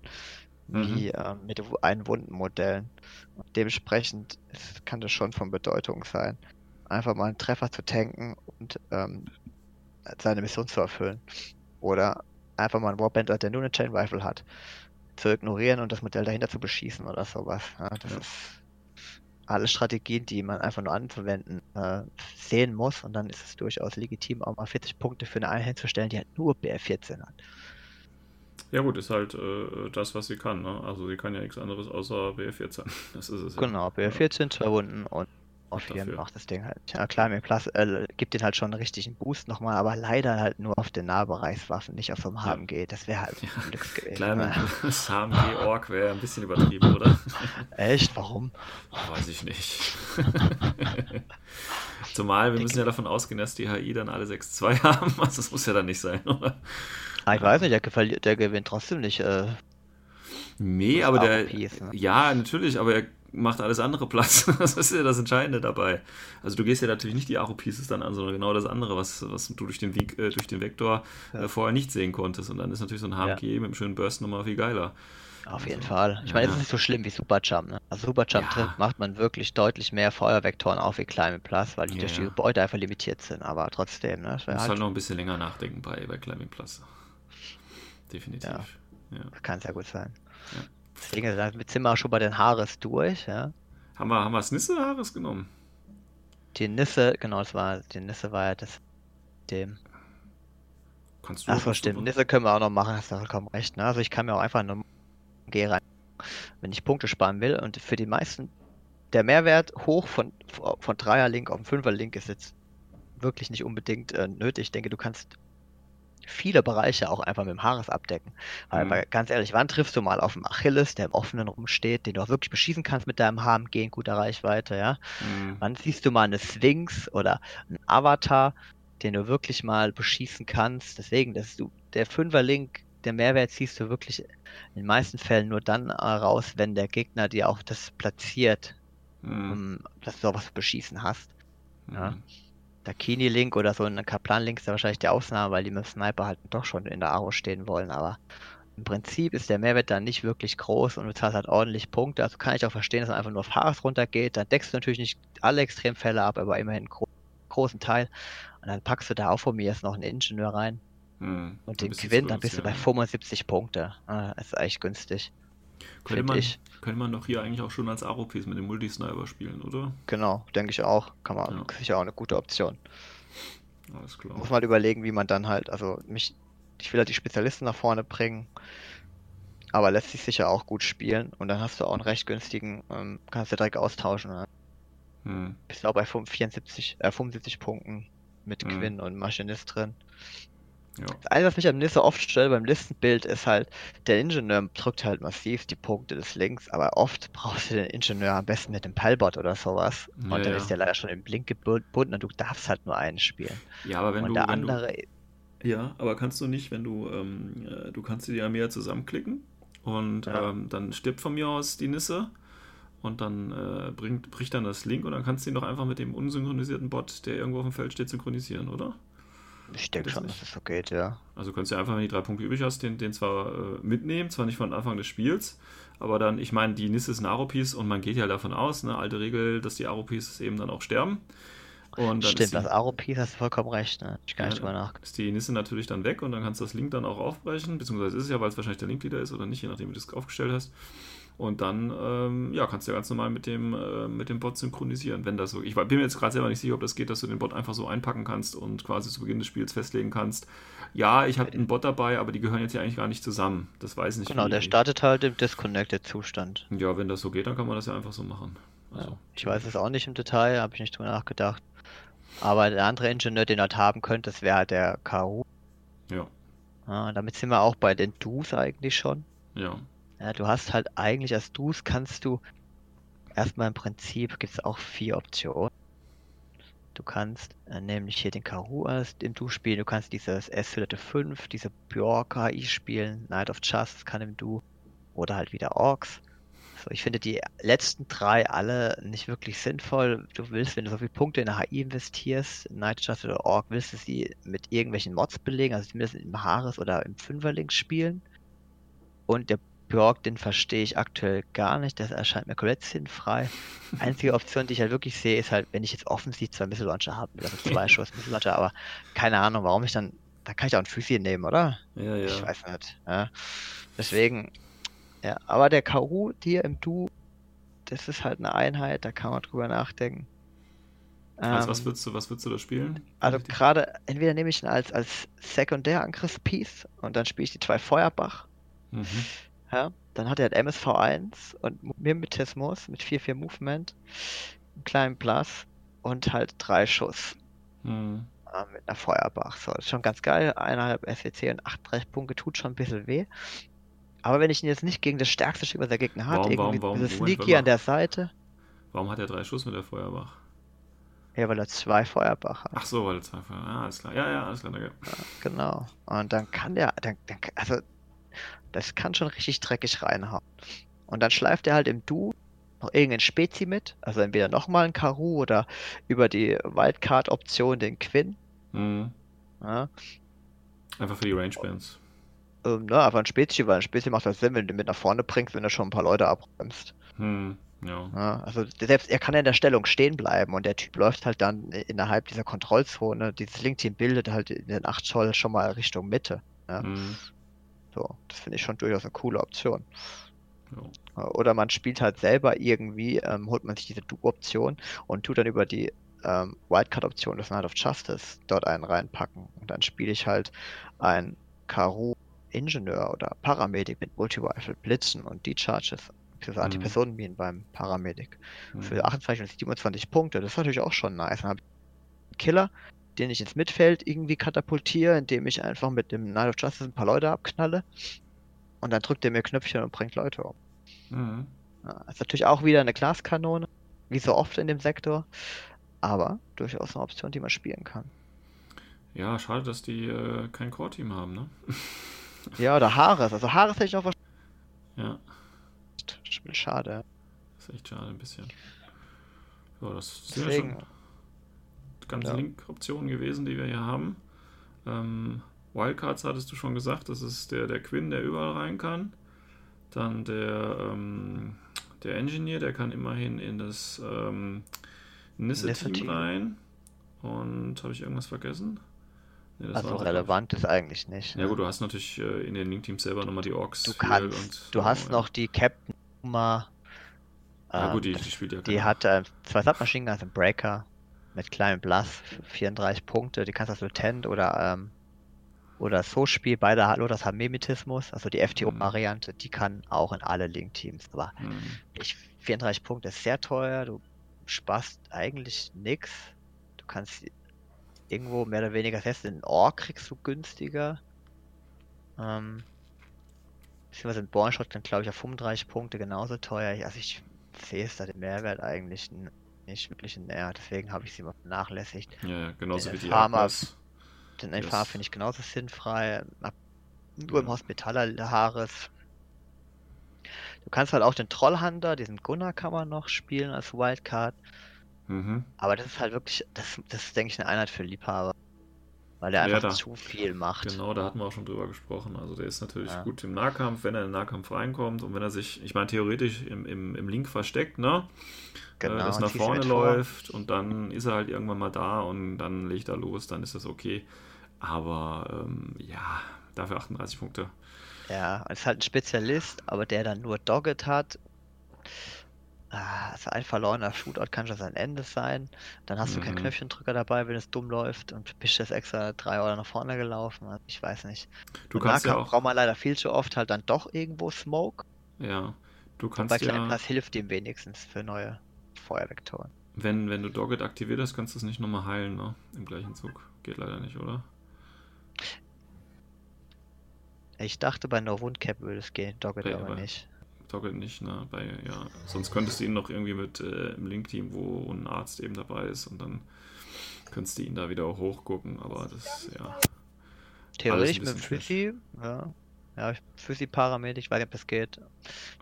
[SPEAKER 2] Mhm.
[SPEAKER 4] wie ähm, mit Wu- Einwundenmodellen. Und dementsprechend kann das schon von Bedeutung sein, einfach mal einen Treffer zu tanken und ähm, seine Mission zu erfüllen. Oder einfach mal einen Warband, der nur eine Chain Rifle hat, zu ignorieren und das Modell dahinter zu beschießen oder sowas. Ja, das
[SPEAKER 2] Ja.
[SPEAKER 4] ist alle Strategien, die man einfach nur anzuwenden äh, sehen muss und dann ist es durchaus legitim, auch mal 40 Punkte für eine Einheit zu stellen, die halt nur BR14 hat.
[SPEAKER 2] Ja gut, ist halt äh, das, was sie kann. Ne? Also sie kann ja nichts anderes außer BF14. Das ist es. ja.
[SPEAKER 4] Genau, BR14, zwei Wunden und auf jeden macht das Ding halt. Ja klar, mir Plus, äh, gibt den halt schon einen richtigen Boost nochmal, aber leider halt nur auf den Nahbereichswaffen, nicht auf
[SPEAKER 2] Ja.
[SPEAKER 4] HMG. Das wäre halt
[SPEAKER 2] Ja,
[SPEAKER 4] ein Glücks gewesen.
[SPEAKER 2] Kleiner
[SPEAKER 4] ne?
[SPEAKER 2] HMG-Ork wäre ein bisschen übertrieben, oder?
[SPEAKER 4] Echt? Warum?
[SPEAKER 2] Oh, weiß ich nicht. Zumal wir müssen ja davon ausgehen, dass die HI dann alle 6-2 haben. Also das muss ja dann nicht sein, oder?
[SPEAKER 4] Ah, ich weiß nicht, der, der gewinnt trotzdem nicht. Äh,
[SPEAKER 2] Nee, aber der.
[SPEAKER 4] AOPs, ne?
[SPEAKER 2] Ja, natürlich, aber er macht alles andere Platz. Das ist ja das Entscheidende dabei. Also du gehst ja natürlich nicht die Aro-Pieces dann an, sondern genau das andere, was, was du durch den, Weg, äh, durch den Vektor
[SPEAKER 4] Ja.
[SPEAKER 2] äh, vorher nicht sehen konntest. Und dann ist natürlich so ein HMG mit einem schönen Burst nochmal viel geiler.
[SPEAKER 4] auf jeden
[SPEAKER 2] Also,
[SPEAKER 4] Fall. Ich
[SPEAKER 2] ja,
[SPEAKER 4] meine, es
[SPEAKER 2] ja.
[SPEAKER 4] ist nicht so schlimm wie Superjump. Ne? Also Superjump
[SPEAKER 2] Ja.
[SPEAKER 4] trifft, macht man wirklich deutlich mehr Feuervektoren auf wie Climate Plus, weil die
[SPEAKER 2] Ja,
[SPEAKER 4] durch die
[SPEAKER 2] ja.
[SPEAKER 4] Gebäude einfach limitiert sind. Aber trotzdem, ne? Das
[SPEAKER 2] musst
[SPEAKER 4] halt,
[SPEAKER 2] halt noch ein bisschen länger nachdenken bei, bei Climbing Plus. Definitiv.
[SPEAKER 4] Ja.
[SPEAKER 2] Ja.
[SPEAKER 4] kann sehr gut sein.
[SPEAKER 2] Ja.
[SPEAKER 4] Deswegen sind wir schon bei den Haares durch, ja.
[SPEAKER 2] Haben wir, haben wir Snisse Haares genommen?
[SPEAKER 4] Die Nisse, genau, das war, die Nisse war ja das, dem.
[SPEAKER 2] Kannst du
[SPEAKER 4] Achso,
[SPEAKER 2] kannst du-
[SPEAKER 4] stimmt, Nisse können wir auch noch machen, hast du vollkommen recht, ne? Also ich kann mir auch einfach nur G rein, wenn ich Punkte sparen will und für die meisten, der Mehrwert hoch von, von Dreier-Link auf den Fünfer-Link ist jetzt wirklich nicht unbedingt äh, nötig. Ich denke, du kannst viele Bereiche auch einfach mit dem Haares abdecken. Weil,
[SPEAKER 2] Mhm.
[SPEAKER 4] weil ganz ehrlich, wann triffst du mal auf einen Achilles, der im Offenen rumsteht, den du auch wirklich beschießen kannst mit deinem HMG in guter Reichweite, ja?
[SPEAKER 2] Mhm.
[SPEAKER 4] Wann siehst du mal eine Sphinx oder einen Avatar, den du wirklich mal beschießen kannst? Deswegen, dass du, der Fünfer-Link, der Mehrwert siehst du wirklich in den meisten Fällen nur dann äh, raus, wenn der Gegner dir auch das platziert,
[SPEAKER 2] Mhm.
[SPEAKER 4] um, dass du auch was beschießen hast. ja.
[SPEAKER 2] Mhm.
[SPEAKER 4] Der Kini-Link oder so ein Kaplan-Link ist ja wahrscheinlich die Ausnahme, weil die mit Sniper halt doch schon in der Aro stehen wollen, aber im Prinzip ist der Mehrwert dann nicht wirklich groß und du zahlst halt ordentlich Punkte. Also kann ich auch verstehen, dass man einfach nur auf Haares runtergeht. Dann deckst du natürlich nicht alle Extremfälle ab, aber immerhin einen gro großen Teil. Und dann packst du da auch von mir jetzt noch einen Ingenieur rein.
[SPEAKER 2] Hm,
[SPEAKER 4] und den
[SPEAKER 2] zu
[SPEAKER 4] dann bist du bei
[SPEAKER 2] günstig,
[SPEAKER 4] 75 Punkte. Ah, ist echt günstig.
[SPEAKER 2] Könnte man,
[SPEAKER 4] ich.
[SPEAKER 2] könnte man doch hier eigentlich auch schon als Aropis mit dem Multisniper spielen, oder?
[SPEAKER 4] Genau, denke ich auch. Kann man
[SPEAKER 2] Ja.
[SPEAKER 4] sicher auch eine gute Option.
[SPEAKER 2] Alles klar.
[SPEAKER 4] Muss man halt überlegen, wie man dann halt, also mich, ich will halt die Spezialisten nach vorne bringen, aber lässt sich sicher auch gut spielen und dann hast du auch einen recht günstigen, ähm, kannst du direkt austauschen. Ne?
[SPEAKER 2] Hm.
[SPEAKER 4] Bist auch bei 74, äh, 75 Punkten mit
[SPEAKER 2] Mhm.
[SPEAKER 4] Quinn und Maschinist drin.
[SPEAKER 2] Ja.
[SPEAKER 4] Das Einzige, was mich am Nisse oft stört beim Listenbild, ist halt, der Ingenieur drückt halt massiv die Punkte des Links, aber oft brauchst du den Ingenieur am besten mit dem Palbot oder sowas.
[SPEAKER 2] Ja,
[SPEAKER 4] und dann
[SPEAKER 2] ja.
[SPEAKER 4] ist der leider schon im Blink gebunden und du darfst halt nur einen spielen.
[SPEAKER 2] ja, aber wenn
[SPEAKER 4] und
[SPEAKER 2] du.
[SPEAKER 4] der
[SPEAKER 2] wenn du
[SPEAKER 4] andere,
[SPEAKER 2] Ja, aber kannst du nicht, wenn du, ähm, äh, du kannst die ja mehr zusammenklicken und
[SPEAKER 4] Ja.
[SPEAKER 2] ähm, dann stirbt von mir aus die Nisse und dann äh, bringt, bricht dann das Link und dann kannst du ihn doch einfach mit dem unsynchronisierten Bot, der irgendwo auf dem Feld steht, synchronisieren, oder?
[SPEAKER 4] Ich denke
[SPEAKER 2] das
[SPEAKER 4] schon,
[SPEAKER 2] nicht?
[SPEAKER 4] dass es so geht, ja.
[SPEAKER 2] Also kannst du einfach, wenn du die drei Punkte übrig hast, den, den zwar äh, mitnehmen, zwar nicht von Anfang des Spiels, aber dann, ich meine, die Nisse sind Aropis und man geht ja davon aus, eine alte Regel, dass die Aropis eben dann auch sterben. Und dann
[SPEAKER 4] Stimmt,
[SPEAKER 2] ist die,
[SPEAKER 4] das Aropis hast du vollkommen recht, ne? Ich gar nicht drüber nachgedacht.
[SPEAKER 2] ist die Nisse natürlich dann weg und dann kannst du das Link dann auch aufbrechen, beziehungsweise ist es ja, weil es wahrscheinlich der Linkleader ist oder nicht, je nachdem, wie du es aufgestellt hast. Und dann ähm, ja, kannst du ja ganz normal mit dem, äh, mit dem Bot synchronisieren, wenn das so. Ich bin mir jetzt gerade selber nicht sicher, ob das geht, dass du den Bot einfach so einpacken kannst und quasi zu Beginn des Spiels festlegen kannst. Ja, ich habe einen Bot dabei, aber die gehören jetzt ja eigentlich gar nicht zusammen. Das weiß ich nicht.
[SPEAKER 4] Genau,
[SPEAKER 2] wie-
[SPEAKER 4] der startet halt im Disconnected-Zustand.
[SPEAKER 2] Ja, wenn das so geht, dann kann man das ja einfach so machen. Also,
[SPEAKER 4] Ja. Ich weiß es auch nicht im Detail, habe ich nicht drüber nachgedacht. Aber der andere Ingenieur, den du halt haben könnt, das wäre halt der Karu.
[SPEAKER 2] Ja,
[SPEAKER 4] Ja, damit sind wir auch bei den Dus eigentlich schon.
[SPEAKER 2] ja.
[SPEAKER 4] Ja, du hast halt eigentlich als Dus kannst du erstmal im Prinzip gibt es auch vier Optionen. Du kannst äh, nämlich hier den Karu als im Du spielen, du kannst dieses s 5, diese Bjork AI spielen, Knight of Justice kann im Du oder halt wieder Orks. So, ich finde die letzten drei alle nicht wirklich sinnvoll. Du willst, wenn du so viele Punkte in eine HI investierst, Knight of Justice oder Ork, willst du sie mit irgendwelchen Mods belegen, also zumindest im Haares oder im Fünferlink spielen. Und der Bjork, den verstehe ich aktuell gar nicht. Das erscheint mir komplett sinnfrei. Einzige Option, die ich halt wirklich sehe, ist halt, wenn ich jetzt offensiv zwei Missile Launcher habe, also zwei Schuss Missile Launcher, aber keine Ahnung, warum ich dann, da kann ich auch einen Füßchen nehmen, oder?
[SPEAKER 2] Ja, ja.
[SPEAKER 4] Ich weiß nicht. Ja. Deswegen, ja, aber der Karu hier im Du, das ist halt eine Einheit, da kann man drüber nachdenken.
[SPEAKER 2] Also,
[SPEAKER 4] Ähm,
[SPEAKER 2] was würdest du, was würdest du da spielen?
[SPEAKER 4] also gerade, entweder nehme ich ihn als, als Sekundärangriffspiece und dann spiele ich die zwei Feuerbach
[SPEAKER 2] Mhm.
[SPEAKER 4] Ja, dann hat er halt MSV1 und Mimetismus mit 4-4 Movement, einen kleinen Plus und halt drei Schuss
[SPEAKER 2] Mhm.
[SPEAKER 4] äh, mit einer Feuerbach. So, das ist schon ganz geil. Eineinhalb SWC und 8 Treffpunkte tut schon ein bisschen weh. Aber wenn ich ihn jetzt nicht gegen das stärkste Stück, was der Gegner hat,
[SPEAKER 2] Warum, warum,
[SPEAKER 4] irgendwie
[SPEAKER 2] warum? Moment,
[SPEAKER 4] sneaky an der Seite,
[SPEAKER 2] Warum hat er drei Schuss mit der Feuerbach?
[SPEAKER 4] ja, weil er zwei Feuerbach hat.
[SPEAKER 2] Ach so, weil er zwei Feuer. Ah, alles klar. Ja, ja, alles klar. Danke.
[SPEAKER 4] Genau. Und dann kann der, dann, dann, also, das kann schon richtig dreckig reinhauen. Und dann schleift er halt im Du noch irgendein Spezi mit, also entweder nochmal ein Karu oder über die Wildcard-Option den Quinn.
[SPEAKER 2] Mhm.
[SPEAKER 4] Ja.
[SPEAKER 2] Einfach für die Rangebands.
[SPEAKER 4] Ähm, ne, einfach ein Spezi, weil ein Spezi macht das Sinn, wenn du mit nach vorne bringst, wenn du schon ein paar Leute abbremst.
[SPEAKER 2] Hm, ja.
[SPEAKER 4] Ja, also selbst er kann ja in der Stellung stehen bleiben und der Typ läuft halt dann innerhalb dieser Kontrollzone. Dieses Link-Team bildet halt in den 8 Zoll schon mal Richtung Mitte. Ja.
[SPEAKER 2] Hm,
[SPEAKER 4] So, das finde ich schon durchaus eine coole Option.
[SPEAKER 2] ja.
[SPEAKER 4] Oder man spielt halt selber irgendwie, ähm, holt man sich diese Du-Option und tut dann über die ähm, Wildcard-Option des Night of Justice dort einen reinpacken. Und dann spiele ich halt ein Karu Ingenieur oder Paramedic mit Multi-Rifle, Blitzen und D-Charges. Für Antipersonenminen beim Paramedic.
[SPEAKER 2] Hm.
[SPEAKER 4] Für 28 und 27 Punkte. Das ist natürlich auch schon nice. Dann habe ich einen Killer, den ich ins Mittelfeld irgendwie katapultiere, indem ich einfach mit dem Night of Justice ein paar Leute abknalle. Und dann drückt er mir Knöpfchen und bringt Leute um.
[SPEAKER 2] Mhm.
[SPEAKER 4] Ja, ist natürlich auch wieder eine Glaskanone, wie so oft in dem Sektor, aber durchaus eine Option, die man spielen kann.
[SPEAKER 2] Ja, schade, dass die äh, kein Core-Team haben, ne?
[SPEAKER 4] Ja, oder Haares. Also Haares hätte ich noch
[SPEAKER 2] Ja,
[SPEAKER 4] verstanden. Schade.
[SPEAKER 2] ist echt schade ein bisschen. Ja, das sind ja Ganzen
[SPEAKER 4] Ja.
[SPEAKER 2] Link-Optionen gewesen, die wir hier haben. Ähm, Wildcards hattest du schon gesagt, das ist der, der Quinn, der überall rein kann. Dann der, ähm, der Engineer, der kann immerhin in das ähm, Nisse-Team rein. Und habe ich irgendwas vergessen? Nee,
[SPEAKER 4] Also relevant ist eigentlich nicht.
[SPEAKER 2] Ja gut, du hast natürlich äh, in den Link-Teams selber nochmal die Orks.
[SPEAKER 4] Du kannst,
[SPEAKER 2] und-
[SPEAKER 4] du hast
[SPEAKER 2] ja.
[SPEAKER 4] noch die Captain Uma.
[SPEAKER 2] Ja
[SPEAKER 4] ähm,
[SPEAKER 2] gut, die, die spielt ja
[SPEAKER 4] Die hat äh, zwei Submachine Guns im Breaker mit kleinem Blass, 34 Punkte. Die kannst du als Lieutenant oder, ähm, oder so spielen. Beide hat nur das Hamemitismus, also die FTO-Variante. Die kann auch in alle Link-Teams. Aber
[SPEAKER 2] Hm.
[SPEAKER 4] ich, 34 Punkte ist sehr teuer. Du sparst eigentlich nix. Du kannst irgendwo mehr oder weniger fest in Ork kriegst du günstiger. Ähm, beziehungsweise in Bornshot dann glaube ich auf 35 Punkte genauso teuer. Also ich sehe es da den Mehrwert eigentlich nicht wirklich in näher. Deswegen habe ich sie mal vernachlässigt.
[SPEAKER 2] Ja, genauso
[SPEAKER 4] Der
[SPEAKER 2] wie die
[SPEAKER 4] Farmer-
[SPEAKER 2] Aquas.
[SPEAKER 4] Den
[SPEAKER 2] Yes.
[SPEAKER 4] FH finde ich genauso sinnfrei. Nur im
[SPEAKER 2] Ja.
[SPEAKER 4] Hospitaler Haares. Du kannst halt auch den Trollhunter, diesen Gunnar kann man noch spielen als Wildcard.
[SPEAKER 2] Mhm.
[SPEAKER 4] Aber das ist halt wirklich, das, das ist, denke ich, eine Einheit für Liebhaber. Weil der
[SPEAKER 2] Ja,
[SPEAKER 4] einfach
[SPEAKER 2] da-
[SPEAKER 4] zu viel macht.
[SPEAKER 2] Genau, da hatten wir auch schon drüber gesprochen. Also der ist natürlich
[SPEAKER 4] Ja.
[SPEAKER 2] gut im Nahkampf, wenn er in den Nahkampf reinkommt und wenn er sich, ich meine, theoretisch im, im, im Link versteckt, ne?
[SPEAKER 4] Genau,
[SPEAKER 2] äh, das
[SPEAKER 4] und
[SPEAKER 2] nach vorne
[SPEAKER 4] mit vor.
[SPEAKER 2] läuft und dann ist er halt irgendwann mal da und dann legt er los, dann ist das okay. Aber ähm, ja, dafür 38 Punkte.
[SPEAKER 4] Ja, ist halt ein Spezialist, aber der dann nur Dogged hat. Ah, Also ein verlorener Shootout kann schon sein Ende sein. Dann hast du keinen
[SPEAKER 2] Mhm.
[SPEAKER 4] Knöpfchendrücker dabei, wenn es dumm läuft und bist jetzt extra drei Euro nach vorne gelaufen. Also Ich weiß nicht.
[SPEAKER 2] Du
[SPEAKER 4] Im
[SPEAKER 2] kannst ja auch,
[SPEAKER 4] braucht man leider viel zu oft halt dann doch irgendwo Smoke.
[SPEAKER 2] ja, du
[SPEAKER 4] Und
[SPEAKER 2] kannst
[SPEAKER 4] bei kleinem
[SPEAKER 2] ja,
[SPEAKER 4] Platz hilft ihm wenigstens für neue Feuervektoren.
[SPEAKER 2] wenn, wenn du Dogged aktiviert hast, kannst du es nicht nochmal heilen, ne? Im gleichen Zug. Geht leider nicht, oder?
[SPEAKER 4] Ich dachte bei No Wound Cap würde es gehen, Dogged aber
[SPEAKER 2] aber-
[SPEAKER 4] nicht.
[SPEAKER 2] Dogged nicht, ne? Bei, ja. Sonst könntest du ihn noch irgendwie mit äh, im Link-Team, wo ein Arzt eben dabei ist und dann könntest du ihn da wieder hochgucken, aber das, ja.
[SPEAKER 4] Theoretisch mit Physi, ja. Ja, Physi-Paramed, ich weiß nicht, ob das geht.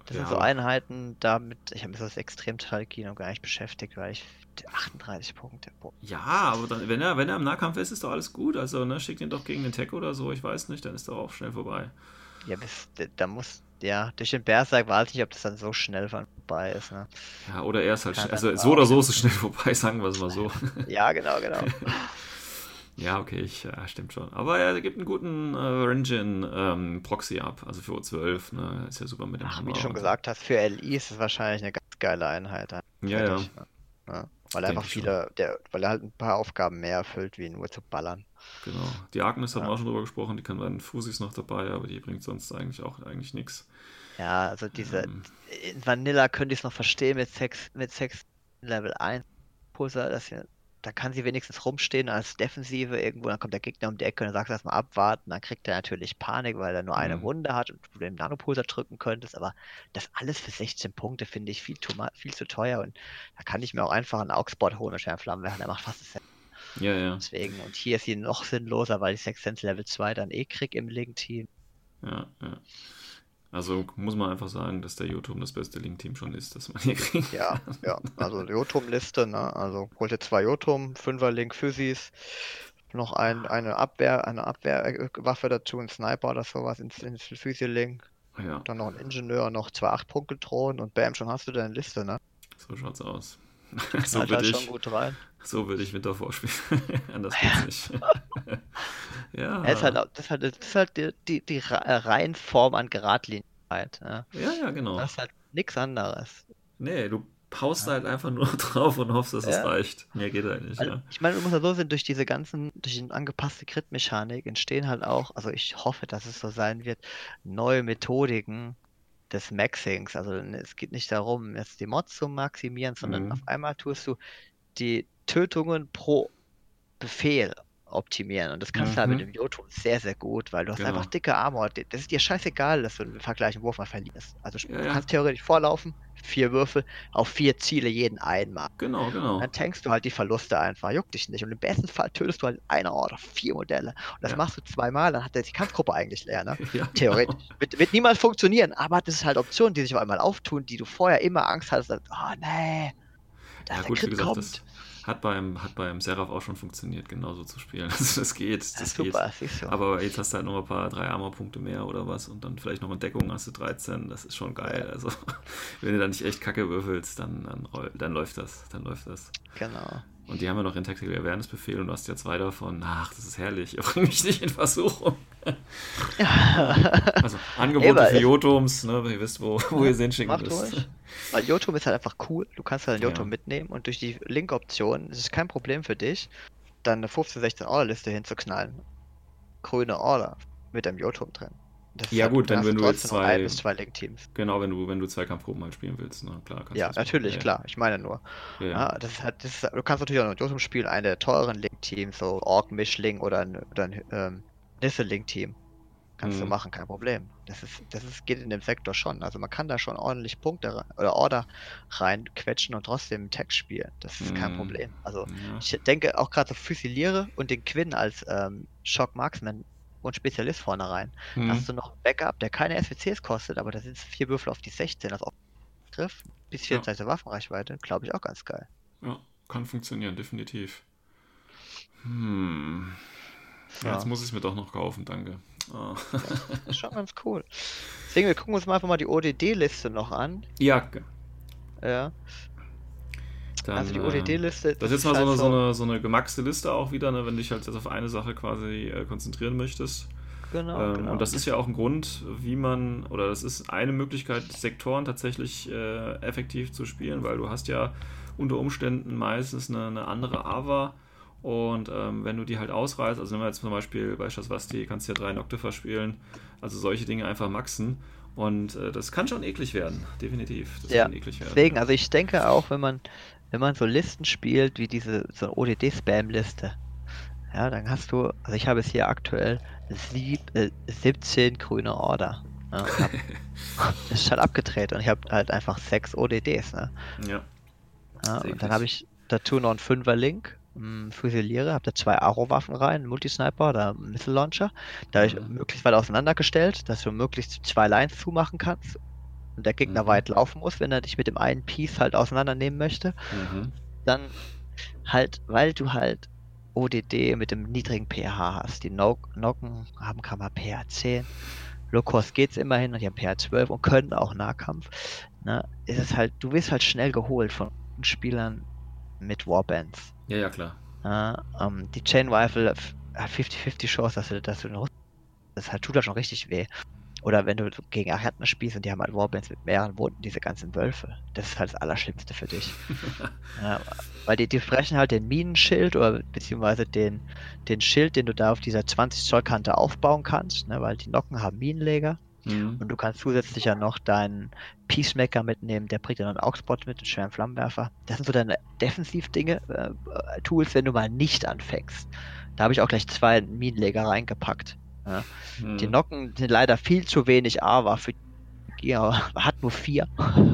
[SPEAKER 4] Das sind
[SPEAKER 2] Ja.
[SPEAKER 4] so Einheiten, damit, ich habe mich so das Extremstrategie noch gar nicht beschäftigt, weil ich 38 Punkte. Boah.
[SPEAKER 2] Ja, aber dann, wenn er, wenn er im Nahkampf ist, ist doch alles gut. Also, ne, schickt ihn doch gegen den Tech oder so, ich weiß nicht, dann ist doch auch schnell vorbei.
[SPEAKER 4] Ja, bis, da muss, ja, durch den Berserk weiß ich nicht, ob das dann so schnell vorbei ist, ne?
[SPEAKER 2] Ja, oder er ist halt, schnell, also so oder so ist es schnell vorbei, sagen wir es mal so.
[SPEAKER 4] Ja, genau, genau.
[SPEAKER 2] ja, okay, ich, ja, stimmt schon. Aber er gibt einen guten äh, Renjin ähm, Proxy ab, also für O12, ne, ist ja super mit dem
[SPEAKER 4] Ach, wie
[SPEAKER 2] Hammer
[SPEAKER 4] du schon gesagt hast, für LI ist es wahrscheinlich eine ganz geile Einheit.
[SPEAKER 2] Ja, ja.
[SPEAKER 4] Fertig, ne? Ja, weil er einfach viele, der, weil er halt ein paar Aufgaben mehr erfüllt, wie nur zu ballern.
[SPEAKER 2] Genau. Die Agnes haben wir
[SPEAKER 4] Ja.
[SPEAKER 2] auch schon drüber gesprochen, die kann bei den Fusis noch dabei, aber die bringt sonst eigentlich auch eigentlich nichts.
[SPEAKER 4] Ja, also diese,
[SPEAKER 2] Ähm,
[SPEAKER 4] in Vanilla könnte ich es noch verstehen mit Sex, mit Sex Level 1 Pulsar, dass wir, da kann sie wenigstens rumstehen als Defensive irgendwo, dann kommt der Gegner um die Ecke und dann sagst du erstmal abwarten, dann kriegt er natürlich Panik, weil er nur eine
[SPEAKER 2] Mhm.
[SPEAKER 4] Wunde hat und du den Nanopulsar drücken könntest, aber das alles für 16 Punkte finde ich viel, viel zu teuer und da kann ich mir auch einfach einen Augsbot holen und Schärmflammenwerfer, der macht fast das
[SPEAKER 2] ja, ja,
[SPEAKER 4] deswegen und hier ist sie noch sinnloser, weil ich Sex Sense Level 2 dann eh krieg im Link-Team.
[SPEAKER 2] ja, ja. Also muss man einfach sagen, dass der Jotum das beste Link-Team schon ist, das man hier kriegt.
[SPEAKER 4] Ja, ja. Also Jotum-Liste, ne? Also holt ihr zwei Jotum, Fünfer Link Physis, noch ein, eine Abwehr, eine Abwehrwaffe dazu, ein Sniper oder sowas ins, ins Physi-Link,
[SPEAKER 2] Ja,
[SPEAKER 4] dann noch ein Ingenieur, noch zwei 8-Punkte-Drohnen und bam, schon hast du deine Liste, ne?
[SPEAKER 2] so schaut's aus. so
[SPEAKER 4] Halt
[SPEAKER 2] würde
[SPEAKER 4] halt
[SPEAKER 2] ich,
[SPEAKER 4] schon gut rein.
[SPEAKER 2] So würde ich Winter vorspielen. Anders geht's nicht. ja.
[SPEAKER 4] Ja, ist halt, das ist halt, das ist halt die, die, die äh, Reihenform an Geradlinigkeit, ne?
[SPEAKER 2] ja, ja, genau.
[SPEAKER 4] Das ist halt nichts anderes.
[SPEAKER 2] Nee, du haust halt einfach nur drauf und hoffst, dass es
[SPEAKER 4] Ja.
[SPEAKER 2] reicht. Mehr geht halt nicht,
[SPEAKER 4] Also,
[SPEAKER 2] ja.
[SPEAKER 4] Ich meine, man muss ja so sehen, durch diese ganzen, durch die angepasste Crit-Mechanik entstehen halt auch, also ich hoffe, dass es so sein wird, neue Methodiken des Maxings. Also es geht nicht darum, jetzt die Mods zu maximieren, sondern
[SPEAKER 2] Mhm.
[SPEAKER 4] auf einmal tust du die Tötungen pro Befehl optimieren. Und das kannst du halt
[SPEAKER 2] Mhm.
[SPEAKER 4] mit dem Jotum sehr, sehr gut, weil du hast
[SPEAKER 2] Genau.
[SPEAKER 4] einfach dicke Armor. Das ist dir scheißegal, dass du im Vergleich einen Wurf mal verlierst. Also
[SPEAKER 2] Ja,
[SPEAKER 4] du
[SPEAKER 2] ja.
[SPEAKER 4] kannst theoretisch vorlaufen, vier Würfel auf vier Ziele jeden einmal.
[SPEAKER 2] Genau, genau.
[SPEAKER 4] Dann tankst du halt die Verluste einfach, juckt dich nicht. Und im besten Fall tötest du halt einer oder vier Modelle. Und das
[SPEAKER 2] Ja.
[SPEAKER 4] machst du zweimal, dann hat der die Kampfgruppe eigentlich leer, ne?
[SPEAKER 2] Ja,
[SPEAKER 4] Theoretisch. Wird, wird niemals funktionieren, aber das ist halt Optionen, die sich auf einmal auftun, die du vorher immer Angst hattest, dass, oh nee, da
[SPEAKER 2] Ja,
[SPEAKER 4] der
[SPEAKER 2] gut,
[SPEAKER 4] Crit
[SPEAKER 2] gesagt,
[SPEAKER 4] kommt.
[SPEAKER 2] das hat beim, hat beim Seraph auch schon funktioniert, genauso zu spielen. Also das geht, das
[SPEAKER 4] Ja,
[SPEAKER 2] geht.
[SPEAKER 4] super, siehst du.
[SPEAKER 2] Aber jetzt hast du halt noch ein paar, drei Armor-Punkte mehr oder was und dann vielleicht noch eine Deckung hast du 13, das ist schon geil. Also wenn du da nicht echt Kacke würfelst, dann, dann, dann läuft das, dann läuft das.
[SPEAKER 4] Genau.
[SPEAKER 2] Und die haben ja noch den Tactical Awareness Befehl und du hast ja zwei davon. Ach, das ist herrlich. Bring mich nicht in Versuchung. also Angebote
[SPEAKER 4] Ey, aber
[SPEAKER 2] für
[SPEAKER 4] ich-
[SPEAKER 2] Jotums, ne? Ihr wisst, wo, wo ihr sie hinschicken
[SPEAKER 4] Mach
[SPEAKER 2] müsst.
[SPEAKER 4] Weil Jotum ist halt einfach cool. Du kannst halt einen Jotum
[SPEAKER 2] Ja.
[SPEAKER 4] mitnehmen und durch die Link-Option ist es kein Problem für dich, dann eine 15, 16 Order-Liste hinzuknallen. Grüne Order mit einem Jotum drin. Das
[SPEAKER 2] Ja, gut,
[SPEAKER 4] dann
[SPEAKER 2] wenn- wenn du jetzt zwei-
[SPEAKER 4] ein bis zwei Link-Teams.
[SPEAKER 2] Genau, wenn du, wenn du zwei Kampfgruppen halt spielen willst, ne? Klar, kannst
[SPEAKER 4] Ja,
[SPEAKER 2] du machen.
[SPEAKER 4] natürlich,
[SPEAKER 2] Ja,
[SPEAKER 4] klar. Ich meine nur.
[SPEAKER 2] Ja, ja.
[SPEAKER 4] Das ist halt, das ist, du kannst natürlich auch noch Jotum spielen, eine der teuren Link-Teams, so Orc-Mischling oder ein, oder ein ähm, Nisse-Link-Team. Kannst du
[SPEAKER 2] Mhm.
[SPEAKER 4] machen, kein Problem. Das ist, das ist, geht in dem Sektor schon. Also man kann da schon ordentlich Punkte rein, oder Order reinquetschen und trotzdem Text spielen. Das ist kein
[SPEAKER 2] Mhm.
[SPEAKER 4] Problem. Also
[SPEAKER 2] Ja.
[SPEAKER 4] ich denke auch gerade so Füsiliere und den Quinn als ähm, Shock Marksman und Spezialist vorne rein.
[SPEAKER 2] Mhm.
[SPEAKER 4] hast du noch ein Backup, der keine SWCs kostet, aber da sind vier Würfel auf die 16, also auf Griff, bis 24 Waffenreichweite, glaube ich auch ganz geil.
[SPEAKER 2] ja, kann funktionieren, definitiv. Hm. Ja, jetzt muss ich es mir doch noch kaufen, danke.
[SPEAKER 4] Das ist schon ganz cool. Deswegen, wir gucken uns mal einfach mal die ODD-Liste noch an.
[SPEAKER 2] ja,
[SPEAKER 4] Ja,
[SPEAKER 2] dann.
[SPEAKER 4] also die
[SPEAKER 2] äh,
[SPEAKER 4] ODD-Liste.
[SPEAKER 2] Das ist jetzt mal so
[SPEAKER 4] halt
[SPEAKER 2] eine, so, eine, so eine gemaxte Liste auch wieder, ne, wenn du dich halt jetzt auf eine Sache quasi äh, konzentrieren möchtest.
[SPEAKER 4] Genau,
[SPEAKER 2] ähm,
[SPEAKER 4] genau.
[SPEAKER 2] Und das ist ja auch ein Grund, wie man, oder das ist eine Möglichkeit, Sektoren tatsächlich äh, effektiv zu spielen, weil du hast ja unter Umständen meistens eine, eine andere Ava und ähm, wenn du die halt ausreißt, also wenn wir jetzt zum Beispiel bei Shasvasti kannst du ja drei Nocte verspielen, also solche Dinge einfach maxen und äh, das kann schon eklig werden, definitiv. Das
[SPEAKER 4] Ja,
[SPEAKER 2] kann eklig werden.
[SPEAKER 4] Deswegen, also ich denke auch, wenn man, wenn man so Listen spielt, wie diese so ODD-Spam-Liste, ja, dann hast du, also ich habe es hier aktuell sieb, äh, 17 grüne Order. Das ist halt abgedreht und ich habe halt einfach sechs ODDs, ne?
[SPEAKER 2] Ja.
[SPEAKER 4] Ja, und dann habe ich dazu noch einen 5er Link, mh, Fusiliere, habe da zwei Aro-Waffen rein, einen Multisniper oder einen Missile Launcher. Da habe ich
[SPEAKER 2] Mhm.
[SPEAKER 4] möglichst weit auseinandergestellt, dass du möglichst zwei Lines zumachen kannst und der Gegner
[SPEAKER 2] Mhm.
[SPEAKER 4] weit laufen muss, wenn er dich mit dem einen Piece halt auseinandernehmen möchte.
[SPEAKER 2] Mhm.
[SPEAKER 4] Dann halt, weil du halt ODD mit dem niedrigen pH hast. Die no Nocken haben man pH 10. Low-Cost geht's immerhin und die haben pH 12 und können auch Nahkampf. Ne? Ist es halt, du wirst halt schnell geholt von Spielern mit Warbands.
[SPEAKER 2] Ja, ja, klar.
[SPEAKER 4] Ja, ähm, die Chain Rifle hat 50-50 Chance, dass du, dass du den das halt, tut halt schon richtig weh. Oder wenn du gegen Ariadne spielst und die haben halt Warbands mit mehreren Wunden, diese ganzen Wölfe. Das ist halt das Allerschlimmste für dich. ja, weil die, die brechen halt den Minenschild oder beziehungsweise den, den Schild, den du da auf dieser 20 Zoll Kante aufbauen kannst, ne, weil die Nocken haben Minenleger.
[SPEAKER 2] Mhm.
[SPEAKER 4] Und du kannst zusätzlich ja noch deinen Peacemaker mitnehmen, der bringt ja noch einen Augspot mit, einen schweren Flammenwerfer. Das sind so deine Defensiv-Dinge, äh, äh, Tools, wenn du mal nicht anfängst. Da habe ich auch gleich zwei Minenleger reingepackt. Ja.
[SPEAKER 2] Mhm.
[SPEAKER 4] Die Nocken sind leider viel zu wenig AVA für ja, hat nur vier.
[SPEAKER 2] Naja.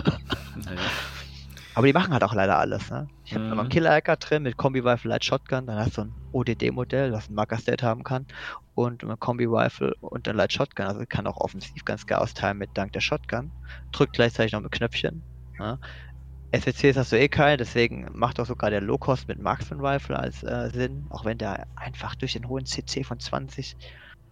[SPEAKER 4] Aber die machen halt auch leider alles. Ne? Ich habe
[SPEAKER 2] Mhm.
[SPEAKER 4] noch einen Killer-Hacker drin mit Kombi-Rifle Light Shotgun. Dann hast du ein ODD-Modell, was ein Marker-State haben kann. Und eine Kombi-Rifle und ein Light Shotgun. Also kann auch offensiv ganz geil austeilen mit dank der Shotgun. Drückt gleichzeitig noch mit Knöpfchen. Ja? SWCs hast du eh keine, deswegen macht auch sogar der Low-Cost mit Marksman Rifle als äh, Sinn. Auch wenn der einfach durch den hohen CC von 20,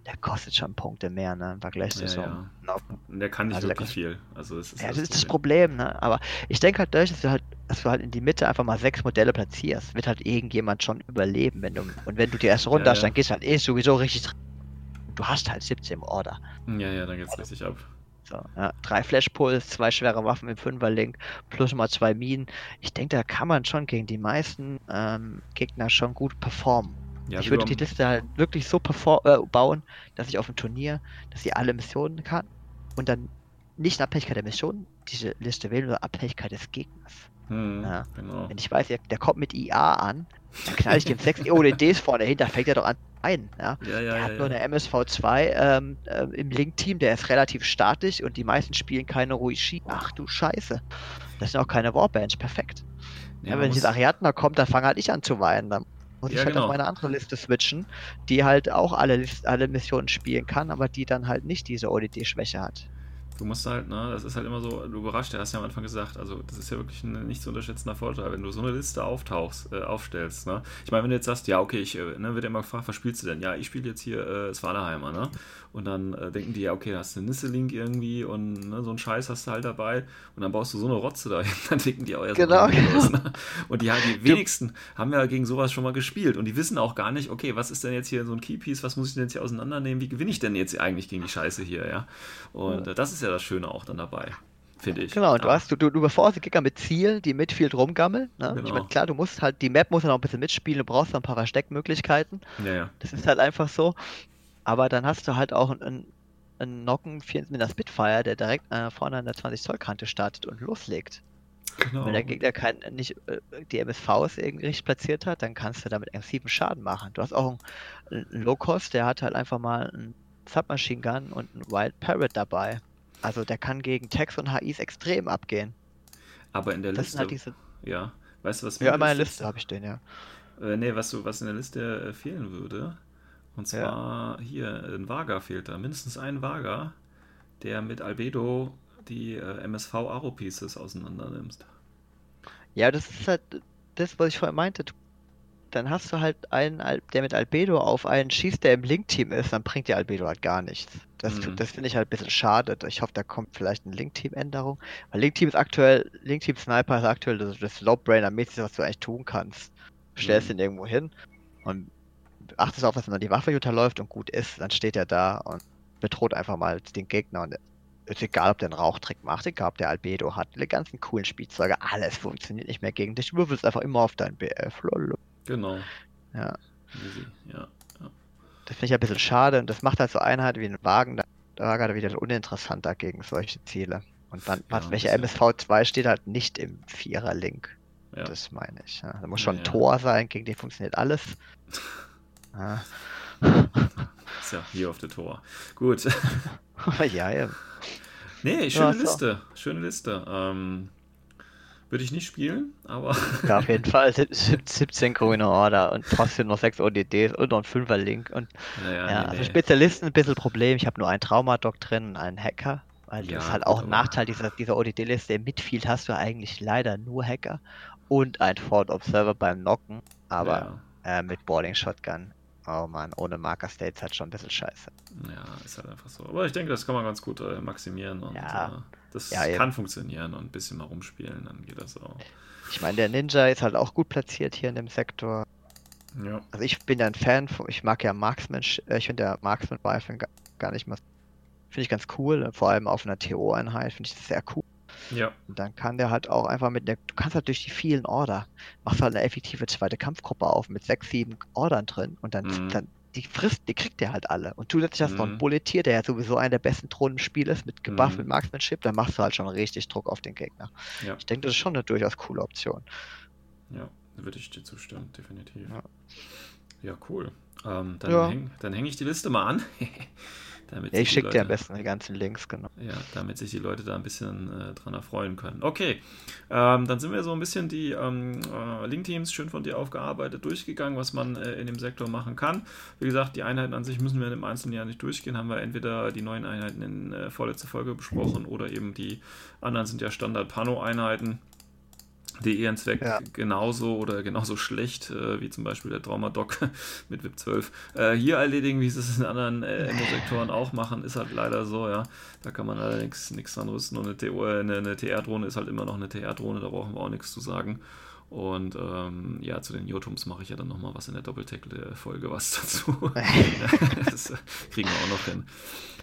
[SPEAKER 4] der kostet schon Punkte mehr, ne? Im Vergleich zu
[SPEAKER 2] Ja,
[SPEAKER 4] so
[SPEAKER 2] ja. Und der kann nicht
[SPEAKER 4] Also
[SPEAKER 2] wirklich viel. Also es ist
[SPEAKER 4] Ja, das ist das Problem, ne? Aber ich denke halt dadurch, dass du halt, dass du halt in die Mitte einfach mal sechs Modelle platzierst, wird halt irgendjemand schon überleben, wenn du, und wenn du die erste Runde
[SPEAKER 2] Ja,
[SPEAKER 4] hast, dann gehst du halt eh sowieso richtig Du hast halt 17 im Order.
[SPEAKER 2] Ja, ja, dann geht's richtig ab.
[SPEAKER 4] So, ja, drei Flashpulls, zwei schwere Waffen im Fünferlink, plus mal zwei Minen. Ich denke, da kann man schon gegen die meisten ähm, Gegner schon gut performen.
[SPEAKER 2] Ja,
[SPEAKER 4] ich würde die Liste halt wirklich so äh, bauen, dass ich auf dem Turnier, dass ich alle Missionen kann und dann nicht in Abhängigkeit der Mission diese Liste wählen, sondern Abhängigkeit des Gegners.
[SPEAKER 2] Hm,
[SPEAKER 4] Ja.
[SPEAKER 2] Genau.
[SPEAKER 4] Wenn ich weiß, der, der kommt mit IA an, dann knall ich dem sechs ODDs vorne hin, da fängt er doch an ein. Ja?
[SPEAKER 2] Ja, ja,
[SPEAKER 4] Der hat nur eine MSV2 ähm, äh, im Link-Team, der ist relativ statisch und die meisten spielen keine Ruishi. Ach du Scheiße. Das sind auch keine Warbands, perfekt. Wenn
[SPEAKER 2] muss-
[SPEAKER 4] Ariadna kommt, dann fange halt ich an zu weinen. Dann muss
[SPEAKER 2] Ja,
[SPEAKER 4] ich halt
[SPEAKER 2] genau.
[SPEAKER 4] auf meine andere Liste switchen, die halt auch alle, List alle Missionen spielen kann, aber die dann halt nicht diese ODD-Schwäche hat.
[SPEAKER 2] Du musst halt, ne, das ist halt immer so, du überrascht, du hast ja am Anfang gesagt, also das ist ja wirklich ein nicht zu unterschätzender Vorteil, wenn du so eine Liste auftauchst, äh, aufstellst, ne. Ich meine, wenn du jetzt sagst, ja, okay, ich, äh, ne, wird immer gefragt, was spielst du denn? Ja, ich spiele jetzt hier äh, Svalaheimer, ne. Und dann äh, denken die, ja, okay, da hast du Nisselink irgendwie und ne, so einen Scheiß hast du halt dabei und dann baust du so eine Rotze dahin, dann denken die auch erst
[SPEAKER 4] Genau,
[SPEAKER 2] mal,
[SPEAKER 4] genau.
[SPEAKER 2] los, ne? Und die, die wenigsten haben ja gegen sowas schon mal gespielt und die wissen auch gar nicht, okay, was ist denn jetzt hier so ein Keypiece, was muss ich denn jetzt hier auseinandernehmen, wie gewinne ich denn jetzt eigentlich gegen die Scheiße hier, ja? Und äh, das ist ja das Schöne auch dann dabei, finde ich.
[SPEAKER 4] Genau, und du
[SPEAKER 2] ja.
[SPEAKER 4] hast, du, du, du die Gegner mit Zielen, die Midfield rumgammeln. Ne? Ich
[SPEAKER 2] Genau.
[SPEAKER 4] meine, klar, du musst halt, die Map muss ja noch ein bisschen mitspielen, du brauchst noch ein paar Versteckmöglichkeiten.
[SPEAKER 2] Ja, ja.
[SPEAKER 4] Das ist halt einfach so. Aber dann hast du halt auch einen, einen Nocken 4 mit einer Spitfire, der direkt äh, vorne an der 20 Zoll Kante startet und loslegt.
[SPEAKER 2] Genau.
[SPEAKER 4] Wenn der Gegner kein, nicht äh, die MSVs irgendwie richtig platziert hat, dann kannst du damit massiven Schaden machen. Du hast auch einen, Low-Cost, der hat halt einfach mal einen Submachine Gun und einen Wild Parrot dabei. Also der kann gegen Techs und HIs extrem abgehen.
[SPEAKER 2] Aber in der
[SPEAKER 4] Das
[SPEAKER 2] Liste,
[SPEAKER 4] sind halt diese.
[SPEAKER 2] ja, weißt du, was
[SPEAKER 4] Ja, in meiner Liste habe ich den, ja.
[SPEAKER 2] Äh, nee, was, du, was in der Liste äh, fehlen würde. Und
[SPEAKER 4] Ja.
[SPEAKER 2] zwar hier, ein Vaga fehlt da. Mindestens ein Vaga, der mit Albedo die äh, MSV Aro Pieces auseinander nimmst.
[SPEAKER 4] Ja, das ist halt das, was ich vorher meinte. Du, dann hast du halt einen, der mit Albedo auf einen schießt, der im Link-Team ist, dann bringt dir Albedo halt gar nichts. Das,
[SPEAKER 2] Mhm.
[SPEAKER 4] das finde ich halt ein bisschen schade. Ich hoffe, da kommt vielleicht eine Link-Team-Änderung. Weil Link-Team ist aktuell, Link-Team Sniper ist aktuell das, das Low-Brainer-mäßigste, was du eigentlich tun kannst. Du stellst
[SPEAKER 2] Mhm.
[SPEAKER 4] ihn irgendwo hin und achtest auf, dass man die Waffe runterläuft und gut ist, dann steht er da und bedroht einfach mal den Gegner und ist egal, ob der einen Rauchtrick macht, egal, ob der Albedo hat, die ganzen coolen Spielzeuge, alles funktioniert nicht mehr gegen dich. Du würfelst einfach immer auf dein BF. Lol.
[SPEAKER 2] Genau.
[SPEAKER 4] Ja.
[SPEAKER 2] Easy. Ja.
[SPEAKER 4] Das finde ich ein bisschen schade und das macht halt so Einheit wie ein Wagen, da war gerade wieder uninteressanter gegen solche Ziele. Und dann,
[SPEAKER 2] Ja,
[SPEAKER 4] was, welche
[SPEAKER 2] das ist ja-
[SPEAKER 4] MSV2 steht halt nicht im Vierer-Link.
[SPEAKER 2] ja.
[SPEAKER 4] Das meine ich. Ja. Da muss
[SPEAKER 2] Ja,
[SPEAKER 4] schon
[SPEAKER 2] ja.
[SPEAKER 4] ein Tor sein, gegen den funktioniert alles. Ja,
[SPEAKER 2] Ist ja hier auf der Tor. Gut.
[SPEAKER 4] ja, ja.
[SPEAKER 2] Nee, schöne
[SPEAKER 4] Ja, so.
[SPEAKER 2] Liste. Schöne Liste. Ähm, würde ich nicht spielen, aber
[SPEAKER 4] Ja, auf jeden Fall sieb- sieb- 17 grüne Order und trotzdem noch 6 ODDs und noch ein 5er Link. Und
[SPEAKER 2] naja,
[SPEAKER 4] ja,
[SPEAKER 2] nee,
[SPEAKER 4] also
[SPEAKER 2] nee.
[SPEAKER 4] Spezialisten ein bisschen Problem. Ich habe nur einen Traumadoc drin und einen Hacker. Weil
[SPEAKER 2] Ja,
[SPEAKER 4] das ist halt auch ein Nachteil dieser, dieser ODD-Liste. Im Midfield hast du eigentlich leider nur Hacker und ein Forward Observer beim Knocken. Aber äh, mit Boarding Shotgun, oh man, ohne Marker States halt schon ein bisschen scheiße.
[SPEAKER 2] Ja, ja, ist halt einfach so. Aber ich denke, das kann man ganz gut äh, maximieren und
[SPEAKER 4] Ja.
[SPEAKER 2] äh, das
[SPEAKER 4] Ja,
[SPEAKER 2] kann funktionieren und ein bisschen mal rumspielen, dann geht das auch.
[SPEAKER 4] Ich meine, der Ninja ist halt auch gut platziert hier in dem Sektor.
[SPEAKER 2] Ja.
[SPEAKER 4] Also ich bin ja ein Fan, von, ich mag ja Marksman, äh, ich finde der Marksman Rifle gar, gar nicht mal, finde ich ganz cool, vor allem auf einer TO-Einheit finde ich das sehr cool.
[SPEAKER 2] Ja.
[SPEAKER 4] Und dann kann der halt auch einfach mit der, du kannst halt durch die vielen Order, machst halt eine effektive zweite Kampfgruppe auf mit sechs, sieben Ordern drin und dann,
[SPEAKER 2] Mhm.
[SPEAKER 4] dann die frisst, die kriegt der halt alle. Und zusätzlich hast du noch
[SPEAKER 2] Mhm.
[SPEAKER 4] einen Bulletier, der ja sowieso einer der besten Drohnen im Spiel ist, mit gebufft
[SPEAKER 2] Mhm.
[SPEAKER 4] mit Marksmanship, dann machst du halt schon richtig Druck auf den Gegner.
[SPEAKER 2] Ja.
[SPEAKER 4] Ich denke, das ist schon eine durchaus coole Option.
[SPEAKER 2] Ja, da würde ich dir zustimmen, definitiv.
[SPEAKER 4] Ja.
[SPEAKER 2] Ja, cool. Ähm, dann
[SPEAKER 4] Ja.
[SPEAKER 2] hänge häng ich die Liste mal an. damit
[SPEAKER 4] Ja, ich schicke dir am besten die ganzen Links, genau.
[SPEAKER 2] Ja, damit sich die Leute da ein bisschen äh, dran erfreuen können. Okay, ähm, dann sind wir so ein bisschen die ähm, äh, Link-Teams schön von dir aufgearbeitet durchgegangen, was man äh, in dem Sektor machen kann. Wie gesagt, die Einheiten an sich müssen wir im einzelnen Jahr nicht durchgehen. Haben wir entweder die neuen Einheiten in äh, vorletzter Folge besprochen oder eben die anderen sind ja Standard-Pano-Einheiten die ihren Zweck
[SPEAKER 4] Ja.
[SPEAKER 2] genauso oder genauso schlecht äh, wie zum Beispiel der Traumadoc mit VIP 12 äh, hier erledigen, wie sie es in anderen äh, Endo-Sektoren auch machen, ist halt leider so, ja. Da kann man allerdings nichts dran rüsten und eine, TO äh, eine TR-Drohne ist halt immer noch eine TR-Drohne, da brauchen wir auch nichts zu sagen. Und ähm, ja, zu den Jotums mache ich ja dann nochmal was in der Doppeltackle-Folge was dazu. das kriegen wir auch noch hin.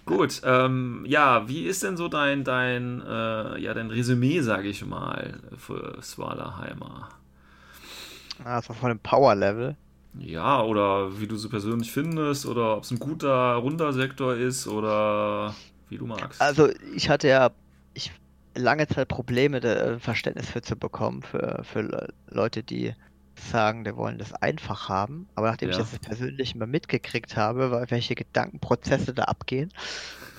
[SPEAKER 2] Gut, ähm, ja, wie ist denn so dein, dein, äh, ja, dein Resümee, sage ich mal, für Swalaheimer?
[SPEAKER 4] Also von dem Power-Level.
[SPEAKER 2] Ja, oder wie du sie persönlich findest, oder ob es ein guter, runder Sektor ist, oder wie du magst.
[SPEAKER 4] Also ich hatte ja ich, lange Zeit Probleme, da äh, Verständnis für zu bekommen, für, für Le- Leute, die sagen, die wollen das einfach haben. Aber nachdem ich
[SPEAKER 2] Ja.
[SPEAKER 4] das persönlich mal mitgekriegt habe, weil- welche Gedankenprozesse da abgehen,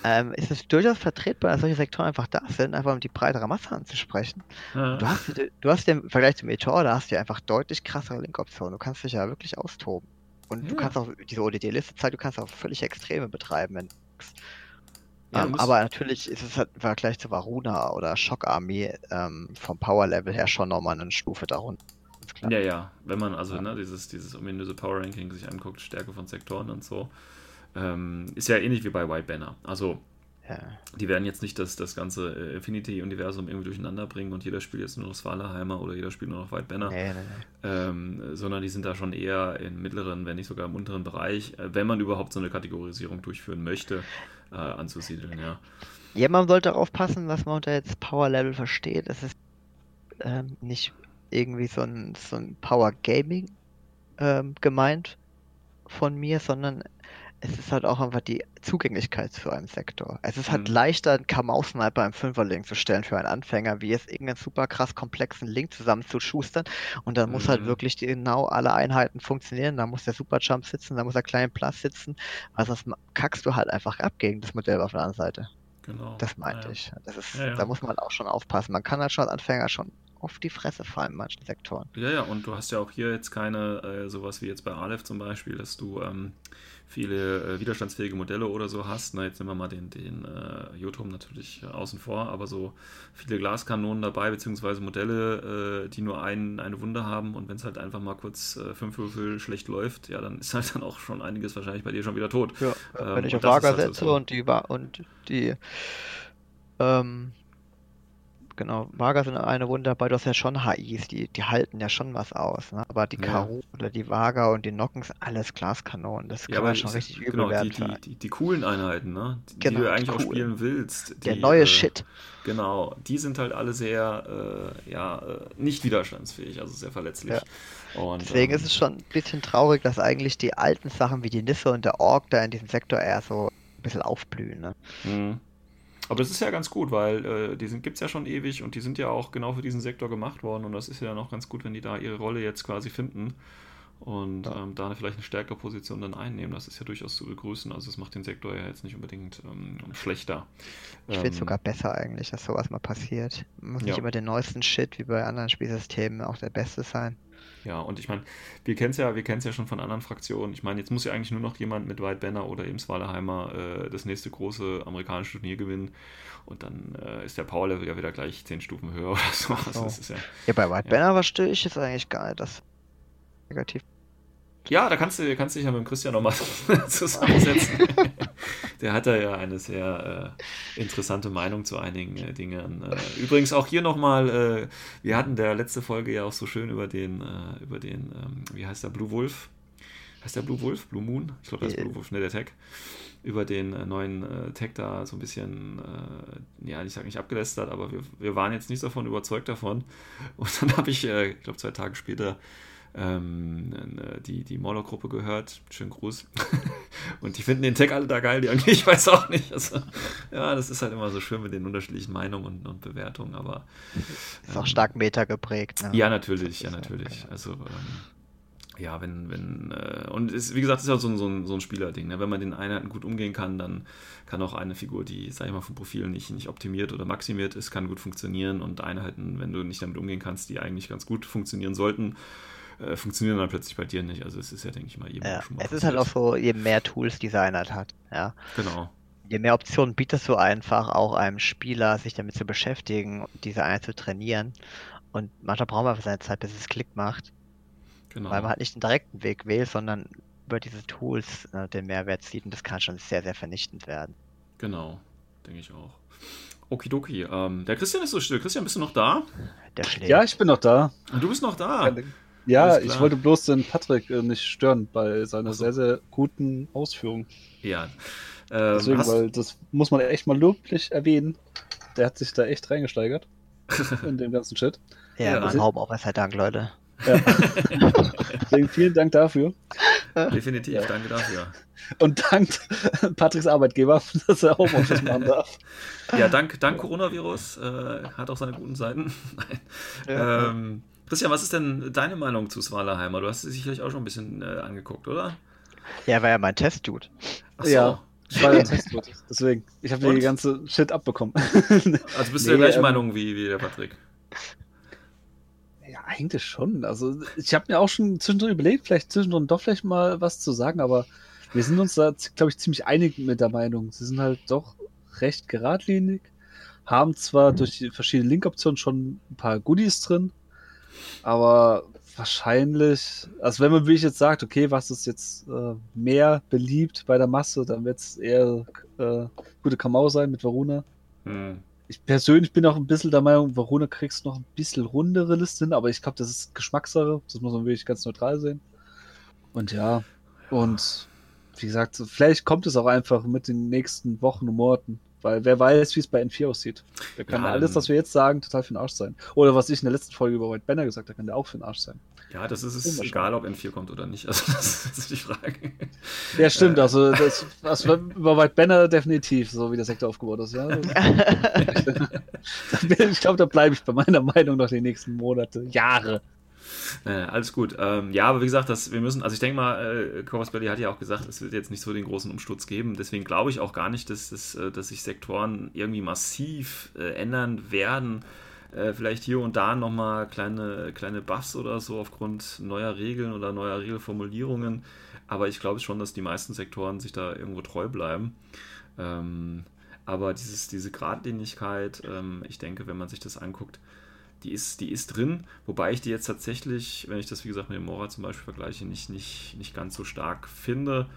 [SPEAKER 4] ähm, ist es durchaus vertretbar, dass solche Sektoren einfach da sind, einfach um die breitere Masse anzusprechen.
[SPEAKER 2] ja,
[SPEAKER 4] Du hast, du hast ja im Vergleich zum Meteor, da hast du ja einfach deutlich krassere Link-Optionen. Du kannst dich ja wirklich austoben. Und du
[SPEAKER 2] Ja.
[SPEAKER 4] kannst auch diese ODD-Liste zeigen, du kannst auch völlig Extreme betreiben. Wenn
[SPEAKER 2] Ja,
[SPEAKER 4] ähm, aber natürlich ist es halt im Vergleich zu Varuna oder Schockarmee ähm, vom Power-Level her schon nochmal eine Stufe darunter.
[SPEAKER 2] Ja, ja, wenn man also ne, dieses, dieses ominöse Power Ranking sich anguckt, Stärke von Sektoren und so, ähm, ist ja ähnlich wie bei White Banner. Also
[SPEAKER 4] Ja.
[SPEAKER 2] die werden jetzt nicht das, das ganze äh, Infinity-Universum irgendwie durcheinander bringen und jeder spielt jetzt nur noch Svalaheimer oder jeder spielt nur noch White Banner,
[SPEAKER 4] Nee, nee, nee.
[SPEAKER 2] ähm, sondern die sind da schon eher im mittleren, wenn nicht sogar im unteren Bereich, äh, wenn man überhaupt so eine Kategorisierung durchführen möchte, äh, anzusiedeln, ja.
[SPEAKER 4] Ja, man sollte aufpassen, was man unter jetzt Power-Level versteht. Es ist ähm, nicht irgendwie so ein, so ein Power-Gaming ähm, gemeint von mir, sondern es ist halt auch einfach die Zugänglichkeit zu einem Sektor. Es ist halt
[SPEAKER 2] Mhm.
[SPEAKER 4] leichter, einen Kamau-Sniper im Fünferlink zu stellen für einen Anfänger, wie jetzt irgendeinen super krass komplexen Link zusammenzuschustern. Und dann muss halt
[SPEAKER 2] Mhm.
[SPEAKER 4] wirklich genau alle Einheiten funktionieren. Da muss der Superjump sitzen, da muss der kleine Plus sitzen. Weil sonst kackst du halt einfach ab gegen das Modell auf der anderen Seite.
[SPEAKER 2] Genau.
[SPEAKER 4] Das meinte
[SPEAKER 2] ja.
[SPEAKER 4] ich. Das ist,
[SPEAKER 2] Ja, ja.
[SPEAKER 4] Da muss man auch schon aufpassen. Man kann halt schon als Anfänger schon auf die Fresse fallen in manchen Sektoren.
[SPEAKER 2] Ja, ja, und du hast ja auch hier jetzt keine, äh, sowas wie jetzt bei Aleph zum Beispiel, dass du ähm, viele äh, widerstandsfähige Modelle oder so hast. Na, jetzt nehmen wir mal den, den äh, Jotum natürlich außen vor, aber so viele Glaskanonen dabei, beziehungsweise Modelle, äh, die nur ein, eine Wunde haben und wenn es halt einfach mal kurz äh, fünf Würfel schlecht läuft, ja, dann ist halt dann auch schon einiges wahrscheinlich bei dir schon wieder tot.
[SPEAKER 4] Ja,
[SPEAKER 2] Ähm,
[SPEAKER 4] wenn ich auf Lager
[SPEAKER 2] halt so
[SPEAKER 4] setze
[SPEAKER 2] so.
[SPEAKER 4] und die Wa- und die ähm, genau, Vaga sind eine Wunde dabei, du hast ja schon HIs, die, die halten ja schon was aus, ne? Aber die
[SPEAKER 2] Ja.
[SPEAKER 4] Karu oder die Vaga und die Nocken sind alles Glaskanonen. Das kann man schon richtig übel
[SPEAKER 2] genau, die,
[SPEAKER 4] werden.
[SPEAKER 2] die,
[SPEAKER 4] einen.
[SPEAKER 2] die, die coolen Einheiten, ne? Die,
[SPEAKER 4] Genau,
[SPEAKER 2] die du
[SPEAKER 4] die
[SPEAKER 2] eigentlich auch
[SPEAKER 4] coolen.
[SPEAKER 2] spielen willst.
[SPEAKER 4] Der
[SPEAKER 2] die,
[SPEAKER 4] neue
[SPEAKER 2] äh,
[SPEAKER 4] Shit.
[SPEAKER 2] Genau, die sind halt alle sehr, äh, ja, äh, nicht widerstandsfähig, also sehr verletzlich. Und,
[SPEAKER 4] Deswegen
[SPEAKER 2] ähm,
[SPEAKER 4] ist es schon ein bisschen traurig, dass eigentlich die alten Sachen wie die Nisse und der Ork da in diesem Sektor eher so ein bisschen aufblühen. Ne?
[SPEAKER 2] Mhm. Aber das ist ja ganz gut, weil äh, die gibt es ja schon ewig und die sind ja auch genau für diesen Sektor gemacht worden und das ist ja noch ganz gut, wenn die da ihre Rolle jetzt quasi finden und
[SPEAKER 3] Ja.
[SPEAKER 2] ähm, da vielleicht eine stärkere Position dann einnehmen. Das ist ja durchaus zu begrüßen. Also es macht den Sektor ja jetzt nicht unbedingt ähm, schlechter.
[SPEAKER 4] Ich finde es
[SPEAKER 2] Ähm,
[SPEAKER 4] sogar besser eigentlich, dass sowas mal passiert. Muss
[SPEAKER 2] Ja.
[SPEAKER 4] nicht immer den neuesten Shit wie bei anderen Spielsystemen auch der beste sein.
[SPEAKER 2] Ja, und ich meine, wir kennen es ja, wir kennen ja schon von anderen Fraktionen. Ich meine, jetzt muss ja eigentlich nur noch jemand mit White Banner oder eben Swaleheimer äh, das nächste große amerikanische Turnier gewinnen. Und dann äh, ist der Power Level ja wieder gleich zehn Stufen höher oder so. Also
[SPEAKER 4] Oh.
[SPEAKER 2] ja,
[SPEAKER 4] Ja, bei White
[SPEAKER 2] Ja.
[SPEAKER 4] Banner verstehe ich jetzt eigentlich gar nicht, das negativ.
[SPEAKER 2] ja, da kannst du, kannst du dich ja mit dem Christian nochmal zusammensetzen. Der hat da ja eine sehr äh, interessante Meinung zu einigen äh, Dingen. Äh, übrigens auch hier nochmal, äh, wir hatten der letzte Folge ja auch so schön über den, äh, über den, ähm, wie heißt der, Blue Wolf? Heißt der Blue Wolf? Blue Moon? Ich glaube, das ist
[SPEAKER 4] Äh.
[SPEAKER 2] Blue Wolf, ne, der Tag. Über den äh, neuen Tag da so ein bisschen, ja, ich sage nicht abgelästert, aber wir, wir waren jetzt nicht davon überzeugt davon. Und dann habe ich, ich glaube, zwei Tage später ähm, äh, die, die Molo-Gruppe gehört. Schönen Gruß. und die finden den Tag alle da geil, die irgendwie, ich weiß auch nicht. Also, ja, das ist halt immer so schön mit den unterschiedlichen Meinungen und, und Bewertungen, aber.
[SPEAKER 4] Ist auch
[SPEAKER 2] ähm,
[SPEAKER 4] stark Meta geprägt. Ne?
[SPEAKER 2] Ja, natürlich, ja,
[SPEAKER 4] ist
[SPEAKER 2] natürlich. Also, ähm, ja, wenn, wenn, äh, und es, wie gesagt, es ist ja so ein, so ein, so ein Spielerding. Ne? Wenn man den Einheiten gut umgehen kann, dann kann auch eine Figur, die, sag ich mal, vom Profil nicht, nicht optimiert oder maximiert ist, kann gut funktionieren und Einheiten, wenn du nicht damit umgehen kannst, die eigentlich ganz gut funktionieren sollten, äh, funktionieren dann plötzlich bei dir nicht. Also es ist ja, denke ich mal, jedem
[SPEAKER 4] Ja,
[SPEAKER 2] schon mal
[SPEAKER 4] es ist halt auch so, je mehr Tools dieser Einheit hat, ja.
[SPEAKER 2] Genau.
[SPEAKER 4] Je mehr Optionen bietest du einfach auch einem Spieler, sich damit zu beschäftigen und diese Einheit zu trainieren. Und manchmal braucht man einfach seine Zeit, bis es Klick macht,
[SPEAKER 2] genau.
[SPEAKER 4] weil man halt nicht den direkten Weg wählt, sondern über diese Tools äh, den Mehrwert sieht und das kann schon sehr, sehr vernichtend werden.
[SPEAKER 2] Genau, denke ich auch. Okidoki. Ähm, der Christian ist so still. Christian, bist du noch da?
[SPEAKER 4] Der schlägt.
[SPEAKER 3] Ja, ich bin noch da.
[SPEAKER 2] Du bist noch da.
[SPEAKER 3] Ja, ich wollte bloß den Patrick äh, nicht stören bei seiner
[SPEAKER 2] so.
[SPEAKER 3] sehr, sehr guten Ausführung.
[SPEAKER 2] Ja. Ähm,
[SPEAKER 3] Deswegen, weil das muss man echt mal loblich erwähnen. Der hat sich da echt reingesteigert in dem ganzen Shit.
[SPEAKER 4] ja,
[SPEAKER 2] Ja.
[SPEAKER 4] ja Homeoffice, sei Dank, Leute.
[SPEAKER 3] Ja. Deswegen vielen Dank dafür.
[SPEAKER 2] definitiv,
[SPEAKER 3] Ja.
[SPEAKER 2] danke dafür.
[SPEAKER 3] Und dank Patricks Arbeitgeber, dass er Homeoffice machen darf.
[SPEAKER 2] Ja, dank, dank Coronavirus äh, hat auch seine guten Seiten. Nein.
[SPEAKER 4] Ja.
[SPEAKER 2] Ähm, Christian, was ist denn deine Meinung zu Svalaheimer? Du hast sie sicherlich auch schon ein bisschen äh, angeguckt, oder?
[SPEAKER 4] Ja, war ja mein Testdude.
[SPEAKER 2] Ach so.
[SPEAKER 3] Ja. Ich war ja Testwort. Deswegen, ich habe die ganze Shit abbekommen.
[SPEAKER 2] Also bist du der
[SPEAKER 3] Nee,
[SPEAKER 2] gleichen
[SPEAKER 3] ähm,
[SPEAKER 2] Meinung wie, wie der Patrick?
[SPEAKER 3] Ja, eigentlich schon. Also ich habe mir auch schon zwischendrin überlegt, vielleicht zwischendrin doch vielleicht mal was zu sagen, aber wir sind uns da, glaube ich, ziemlich einig mit der Meinung. Sie sind halt doch recht geradlinig, haben zwar durch die verschiedenen Link-Optionen schon ein paar Goodies drin, aber wahrscheinlich, also wenn man wirklich jetzt sagt, okay, was ist jetzt äh, mehr beliebt bei der Masse, dann wird es eher äh, gute Kamau sein mit Varuna.
[SPEAKER 2] Hm.
[SPEAKER 3] Ich persönlich bin auch ein bisschen der Meinung, Varuna kriegst noch ein bisschen rundere Listen hin, aber ich glaube, das ist Geschmackssache. Das muss man wirklich ganz neutral sehen. Und ja, und wie gesagt, vielleicht kommt es auch einfach mit den nächsten Wochen und Monaten. Weil wer weiß, wie es bei N4 aussieht. Da kann
[SPEAKER 2] Ja,
[SPEAKER 3] alles, was wir jetzt sagen, total für den Arsch sein. Oder was ich in der letzten Folge über White Banner gesagt habe, kann der auch für den Arsch sein.
[SPEAKER 2] Ja, das ist es egal, ob N4 kommt oder nicht. Also das ist die Frage.
[SPEAKER 3] Ja, stimmt.
[SPEAKER 2] Äh.
[SPEAKER 3] Also, das, was, über White Banner definitiv, so wie der Sektor aufgebaut ist. Ja. ich glaube, da bleibe ich bei meiner Meinung noch die nächsten Monate, Jahre.
[SPEAKER 2] Äh, alles gut. Ähm, ja, aber wie gesagt, das, wir müssen, also ich denke mal, äh, Corvus Belli hat ja auch gesagt, es wird jetzt nicht so den großen Umsturz geben. Deswegen glaube ich auch gar nicht, dass, es, äh, dass sich Sektoren irgendwie massiv äh, ändern werden. Äh, vielleicht hier und da nochmal kleine, kleine Buffs oder so aufgrund neuer Regeln oder neuer Regelformulierungen. Aber ich glaube schon, dass die meisten Sektoren sich da irgendwo treu bleiben. Ähm, aber dieses, diese Gradlinigkeit, ähm, ich denke, wenn man sich das anguckt, die ist, die ist drin, wobei ich die jetzt tatsächlich, wenn ich das wie gesagt mit dem Mora zum Beispiel vergleiche, nicht, nicht, nicht ganz so stark finde.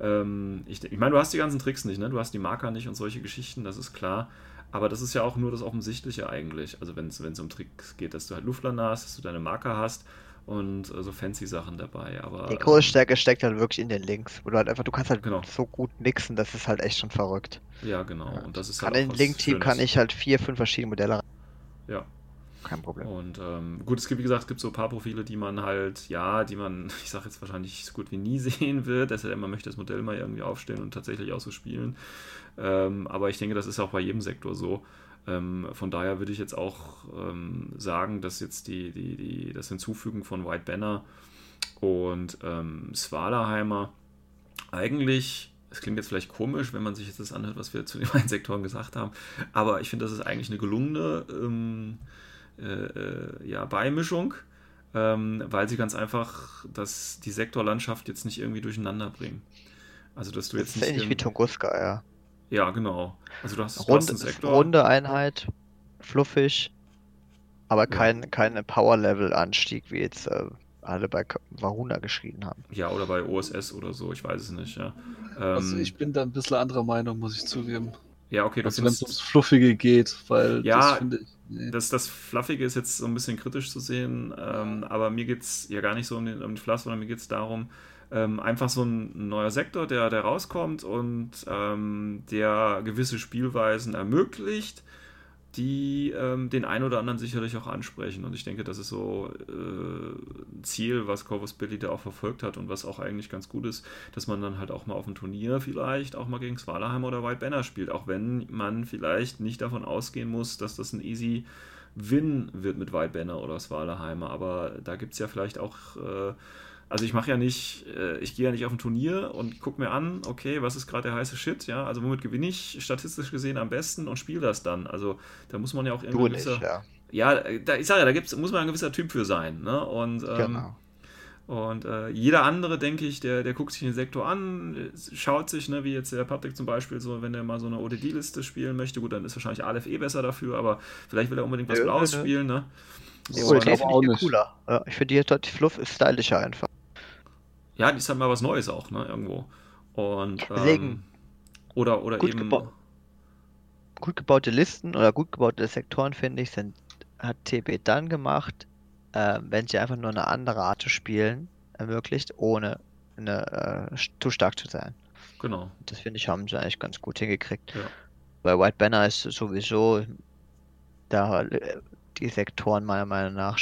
[SPEAKER 2] Ähm, ich, ich meine, du hast die ganzen Tricks nicht, ne? Du hast die Marker nicht und solche Geschichten, das ist klar. Aber das ist ja auch nur das Offensichtliche eigentlich. Also wenn es um Tricks geht, dass du halt Luftlander hast, dass du deine Marker hast und äh, so fancy Sachen dabei. Aber
[SPEAKER 4] Die
[SPEAKER 2] ähm,
[SPEAKER 4] große Stärke steckt halt wirklich in den Links, du halt einfach, du kannst halt
[SPEAKER 2] Genau.
[SPEAKER 4] so gut mixen, das ist halt echt schon verrückt.
[SPEAKER 2] ja, genau. Und das ist halt
[SPEAKER 4] in
[SPEAKER 2] auch was
[SPEAKER 4] Link-Team kann ich halt vier, fünf verschiedene Modelle rein.
[SPEAKER 2] Ja.
[SPEAKER 4] Kein Problem.
[SPEAKER 2] Und ähm, gut, es gibt, wie gesagt, es gibt so ein paar Profile, die man halt, ja, die man, ich sage jetzt wahrscheinlich so gut wie nie sehen wird. Deshalb man möchte das Modell mal irgendwie aufstellen und tatsächlich auch so spielen. Ähm, aber ich denke, das ist auch bei jedem Sektor so. Ähm, von daher würde ich jetzt auch ähm, sagen, dass jetzt die, die, die, das Hinzufügen von White Banner und ähm, Svalaheimer eigentlich, es klingt jetzt vielleicht komisch, wenn man sich jetzt das anhört, was wir zu den beiden Sektoren gesagt haben, aber ich finde, das ist eigentlich eine gelungene ähm, äh, äh, ja, Beimischung, ähm, weil sie ganz einfach das, die Sektorlandschaft jetzt nicht irgendwie durcheinander bringen. Also, dass du
[SPEAKER 4] Das
[SPEAKER 2] jetzt
[SPEAKER 4] ist
[SPEAKER 2] nicht.
[SPEAKER 4] ähnlich wie Tunguska, ja.
[SPEAKER 2] ja, genau. Also, du hast, du hast
[SPEAKER 4] Runde,
[SPEAKER 2] einen Sektor.
[SPEAKER 4] runde Einheit, fluffig, aber kein, kein Power-Level-Anstieg, wie jetzt äh, alle bei Varuna geschrieben haben.
[SPEAKER 2] Ja, oder bei OSS oder so, ich weiß es nicht, ja.
[SPEAKER 3] Also
[SPEAKER 2] Ähm,
[SPEAKER 3] ich bin da ein bisschen anderer Meinung, muss ich zugeben.
[SPEAKER 2] Ja, okay,
[SPEAKER 3] Also wenn es ums Fluffige geht, weil
[SPEAKER 2] Ja,
[SPEAKER 3] das finde ich. Nee.
[SPEAKER 2] Das, das Fluffige ist jetzt so ein bisschen kritisch zu sehen, ähm, aber mir geht es ja gar nicht so um den, um den Fluff, sondern mir geht es darum, ähm, einfach so ein neuer Sektor, der, der rauskommt und ähm, der gewisse Spielweisen ermöglicht, die ähm, den einen oder anderen sicherlich auch ansprechen. Und ich denke, das ist so äh, ein Ziel, was Corvus Billy da auch verfolgt hat und was auch eigentlich ganz gut ist, dass man dann halt auch mal auf dem Turnier vielleicht auch mal gegen Svalheim oder White Banner spielt, auch wenn man vielleicht nicht davon ausgehen muss, dass das ein easy Win wird mit White Banner oder Svalheimer. Aber da gibt es ja vielleicht auch äh, also ich mache ja nicht, äh, ich gehe ja nicht auf ein Turnier und gucke mir an, okay, was ist gerade der heiße Shit, ja, also womit gewinne ich statistisch gesehen am besten und spiele das dann. Also da muss man ja auch
[SPEAKER 4] Du
[SPEAKER 2] irgendwie
[SPEAKER 4] nicht,
[SPEAKER 2] gewisser,
[SPEAKER 4] ja.
[SPEAKER 2] ja, da, ich sage ja, da gibt's, muss man ein gewisser Typ für sein, ne? Und, ähm,
[SPEAKER 4] Genau.
[SPEAKER 2] und äh, jeder andere, denke ich, der, der guckt sich den Sektor an, schaut sich, ne, wie jetzt der Patrick zum Beispiel, so, wenn er mal so eine ODD-Liste spielen möchte, gut, dann ist wahrscheinlich Aleph eh besser dafür, aber vielleicht will er unbedingt was Blaues spielen, ne?
[SPEAKER 4] Die
[SPEAKER 3] So,
[SPEAKER 2] Und-
[SPEAKER 3] ich
[SPEAKER 4] finde ich viel
[SPEAKER 3] nicht.
[SPEAKER 4] cooler. Ja, ich finde die, die Fluff ist stylischer einfach.
[SPEAKER 2] Ja, die ist halt mal was Neues auch, ne, irgendwo. Und,
[SPEAKER 4] Deswegen.
[SPEAKER 2] ähm, oder, oder
[SPEAKER 4] Gut
[SPEAKER 2] eben,
[SPEAKER 4] gebau- Gut gebaute Listen oder gut gebaute Sektoren, finde ich, sind, hat TB dann gemacht, äh, wenn sie einfach nur eine andere Art zu spielen ermöglicht, ohne eine, äh, zu stark zu sein.
[SPEAKER 2] genau.
[SPEAKER 4] Das finde ich, haben sie eigentlich ganz gut hingekriegt.
[SPEAKER 2] Ja.
[SPEAKER 4] Bei White Banner ist es sowieso, da äh, die Sektoren meiner Meinung nach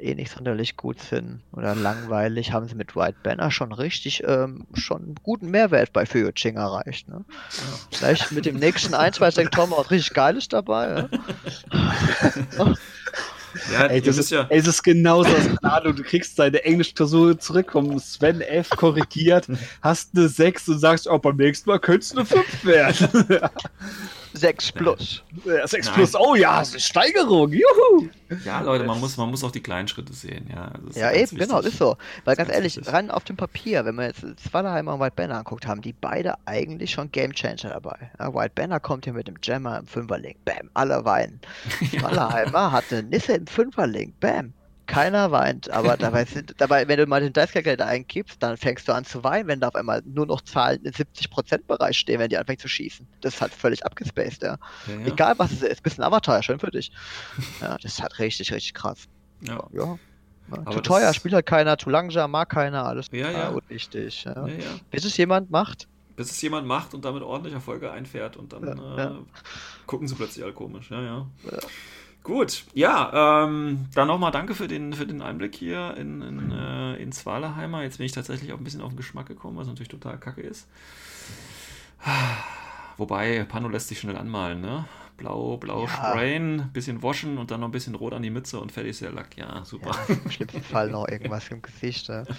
[SPEAKER 4] eh nicht sonderlich gut sind oder langweilig, haben sie mit White Banner schon richtig, ähm, schon einen guten Mehrwert bei Fuyuching erreicht. Ne? Vielleicht mit dem nächsten ein, zwei Sektoren was richtig Geiles dabei. Ja?
[SPEAKER 2] Ja,
[SPEAKER 3] Ey, das ist,
[SPEAKER 2] ja,
[SPEAKER 3] ey, das ist genauso, als Ahnung, du kriegst deine Englischklausur zurück, vom Sven F. korrigiert, hast eine 6 und sagst, oh, beim nächsten Mal könnte es eine 5 werden.
[SPEAKER 4] 6 plus.
[SPEAKER 3] Ja, 6
[SPEAKER 2] Nein.
[SPEAKER 3] plus, oh ja, es ist Steigerung, juhu!
[SPEAKER 2] Ja, Leute, man muss, man muss auch die kleinen Schritte sehen. Ja, das ist
[SPEAKER 4] Ja, eben, genau,
[SPEAKER 2] wichtig.
[SPEAKER 4] ist so. Weil
[SPEAKER 2] ist
[SPEAKER 4] ganz
[SPEAKER 2] ganz
[SPEAKER 4] ehrlich,
[SPEAKER 2] wichtig.
[SPEAKER 4] rein auf dem Papier, wenn wir jetzt Swallerheimer und White Banner anguckt haben, die beide eigentlich schon Game Changer dabei. Ja, White Banner kommt hier mit dem Jammer im Fünferlink, bam, alle weinen. Swallerheimer hat eine Nisse im Fünferlink, bam. Keiner weint, aber dabei sind, dabei, wenn du mal den Dice Calculator eingibst, dann fängst du an zu weinen, wenn da auf einmal nur noch Zahlen im 70%-Bereich stehen, wenn die anfängt zu schießen. Das ist halt völlig abgespaced, ja.
[SPEAKER 2] Ja, ja.
[SPEAKER 4] Egal was es ist, bisschen Avatar, schön für dich. Ja, das ist halt richtig, richtig krass.
[SPEAKER 2] Ja.
[SPEAKER 4] Ja. ja zu teuer, spielt halt keiner, zu langsam, mag keiner, alles
[SPEAKER 2] Ja, ja.
[SPEAKER 4] unwichtig. Ja. Bis es jemand macht,
[SPEAKER 2] Bis es jemand macht und damit ordentlich Erfolge einfährt und dann äh, gucken sie plötzlich alle komisch. Ja, ja. Gut, ja, ähm, dann nochmal danke für den, für den Einblick hier in, in, äh, in Zwahleheimer. Jetzt bin ich tatsächlich auch ein bisschen auf den Geschmack gekommen, was natürlich total kacke ist. Wobei, Pano lässt sich schnell anmalen, ne? Blau, blau
[SPEAKER 4] Ja.
[SPEAKER 2] sprayen, bisschen waschen und dann noch ein bisschen rot an die Mütze und fertig ist der Lack. Ja, super.
[SPEAKER 4] ja, im schlimmsten Fall noch irgendwas im Gesicht. Ja.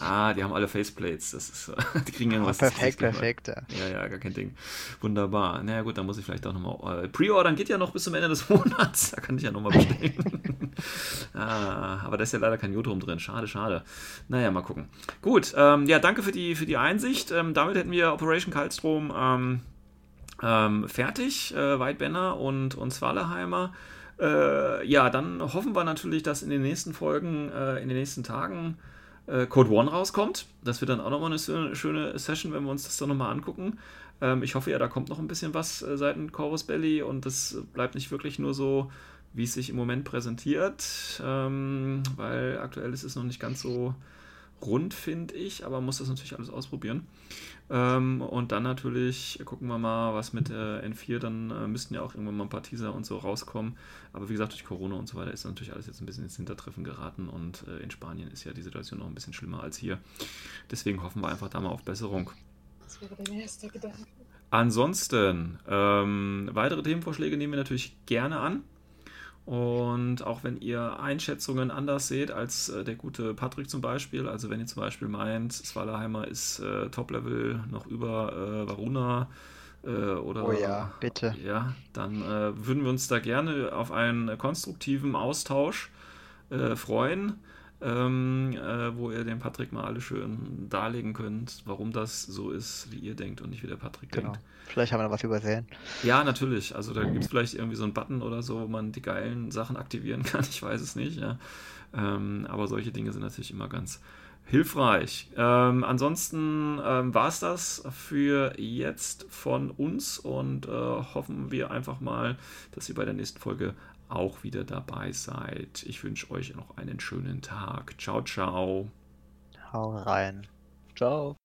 [SPEAKER 2] Ah, die haben alle Faceplates. Das ist, die kriegen irgendwas.
[SPEAKER 4] perfekt, perfekt. Ja.
[SPEAKER 2] Ja, ja, gar kein Ding. Wunderbar. Na ja, gut, dann muss ich vielleicht auch nochmal. Äh, Pre-Ordern geht ja noch bis zum Ende des Monats. Da kann ich ja nochmal bestellen. ah, aber da ist ja leider kein Jodrum drin. Schade, schade. Naja, mal gucken. Gut, ähm, ja, danke für die, für die Einsicht. Ähm, damit hätten wir Operation Kaltstrom ähm, ähm, fertig. Äh, White Banner und, und Swaleheimer. Äh, ja, dann hoffen wir natürlich, dass in den nächsten Folgen, äh, in den nächsten Tagen äh, Code One rauskommt. Das wird dann auch nochmal eine schöne, schöne Session, wenn wir uns das dann nochmal angucken. Ähm, ich hoffe ja, da kommt noch ein bisschen was äh, seitens Chorus Belly und das bleibt nicht wirklich nur so, wie es sich im Moment präsentiert, ähm, weil aktuell ist es noch nicht ganz so rund, finde ich, aber man muss das natürlich alles ausprobieren. Ähm, und dann natürlich gucken wir mal, was mit äh, N4, dann äh, müssten ja auch irgendwann mal ein paar Teaser und so rauskommen. Aber wie gesagt, durch Corona und so weiter ist natürlich alles jetzt ein bisschen ins Hintertreffen geraten und äh, in Spanien ist ja die Situation noch ein bisschen schlimmer als hier. Deswegen hoffen wir einfach da mal auf Besserung.
[SPEAKER 5] Das wäre dein erster Gedanke.
[SPEAKER 2] Ansonsten, ähm, weitere Themenvorschläge nehmen wir natürlich gerne an. Und auch wenn ihr Einschätzungen anders seht als äh, der gute Patrick zum Beispiel, also wenn ihr zum Beispiel meint, Swalaheimer ist äh, Top-Level noch über äh, Varuna äh, oder
[SPEAKER 4] Oh ja, bitte.
[SPEAKER 2] ja, dann äh, würden wir uns da gerne auf einen konstruktiven Austausch äh, freuen, ähm, äh, wo ihr dem Patrick mal alle schön darlegen könnt, warum das so ist, wie ihr denkt und nicht wie der Patrick
[SPEAKER 4] Genau.
[SPEAKER 2] denkt.
[SPEAKER 4] Vielleicht haben wir noch was übersehen.
[SPEAKER 2] Ja, natürlich. Also da gibt es vielleicht irgendwie so einen Button oder so, wo man die geilen Sachen aktivieren kann. Ich weiß es nicht. Ja. Ähm, aber solche Dinge sind natürlich immer ganz hilfreich. Ähm, ansonsten ähm, war es das für jetzt von uns und äh, hoffen wir einfach mal, dass ihr bei der nächsten Folge auch wieder dabei seid. Ich wünsche euch noch einen schönen Tag. Ciao, ciao.
[SPEAKER 4] Hau rein.
[SPEAKER 3] Ciao.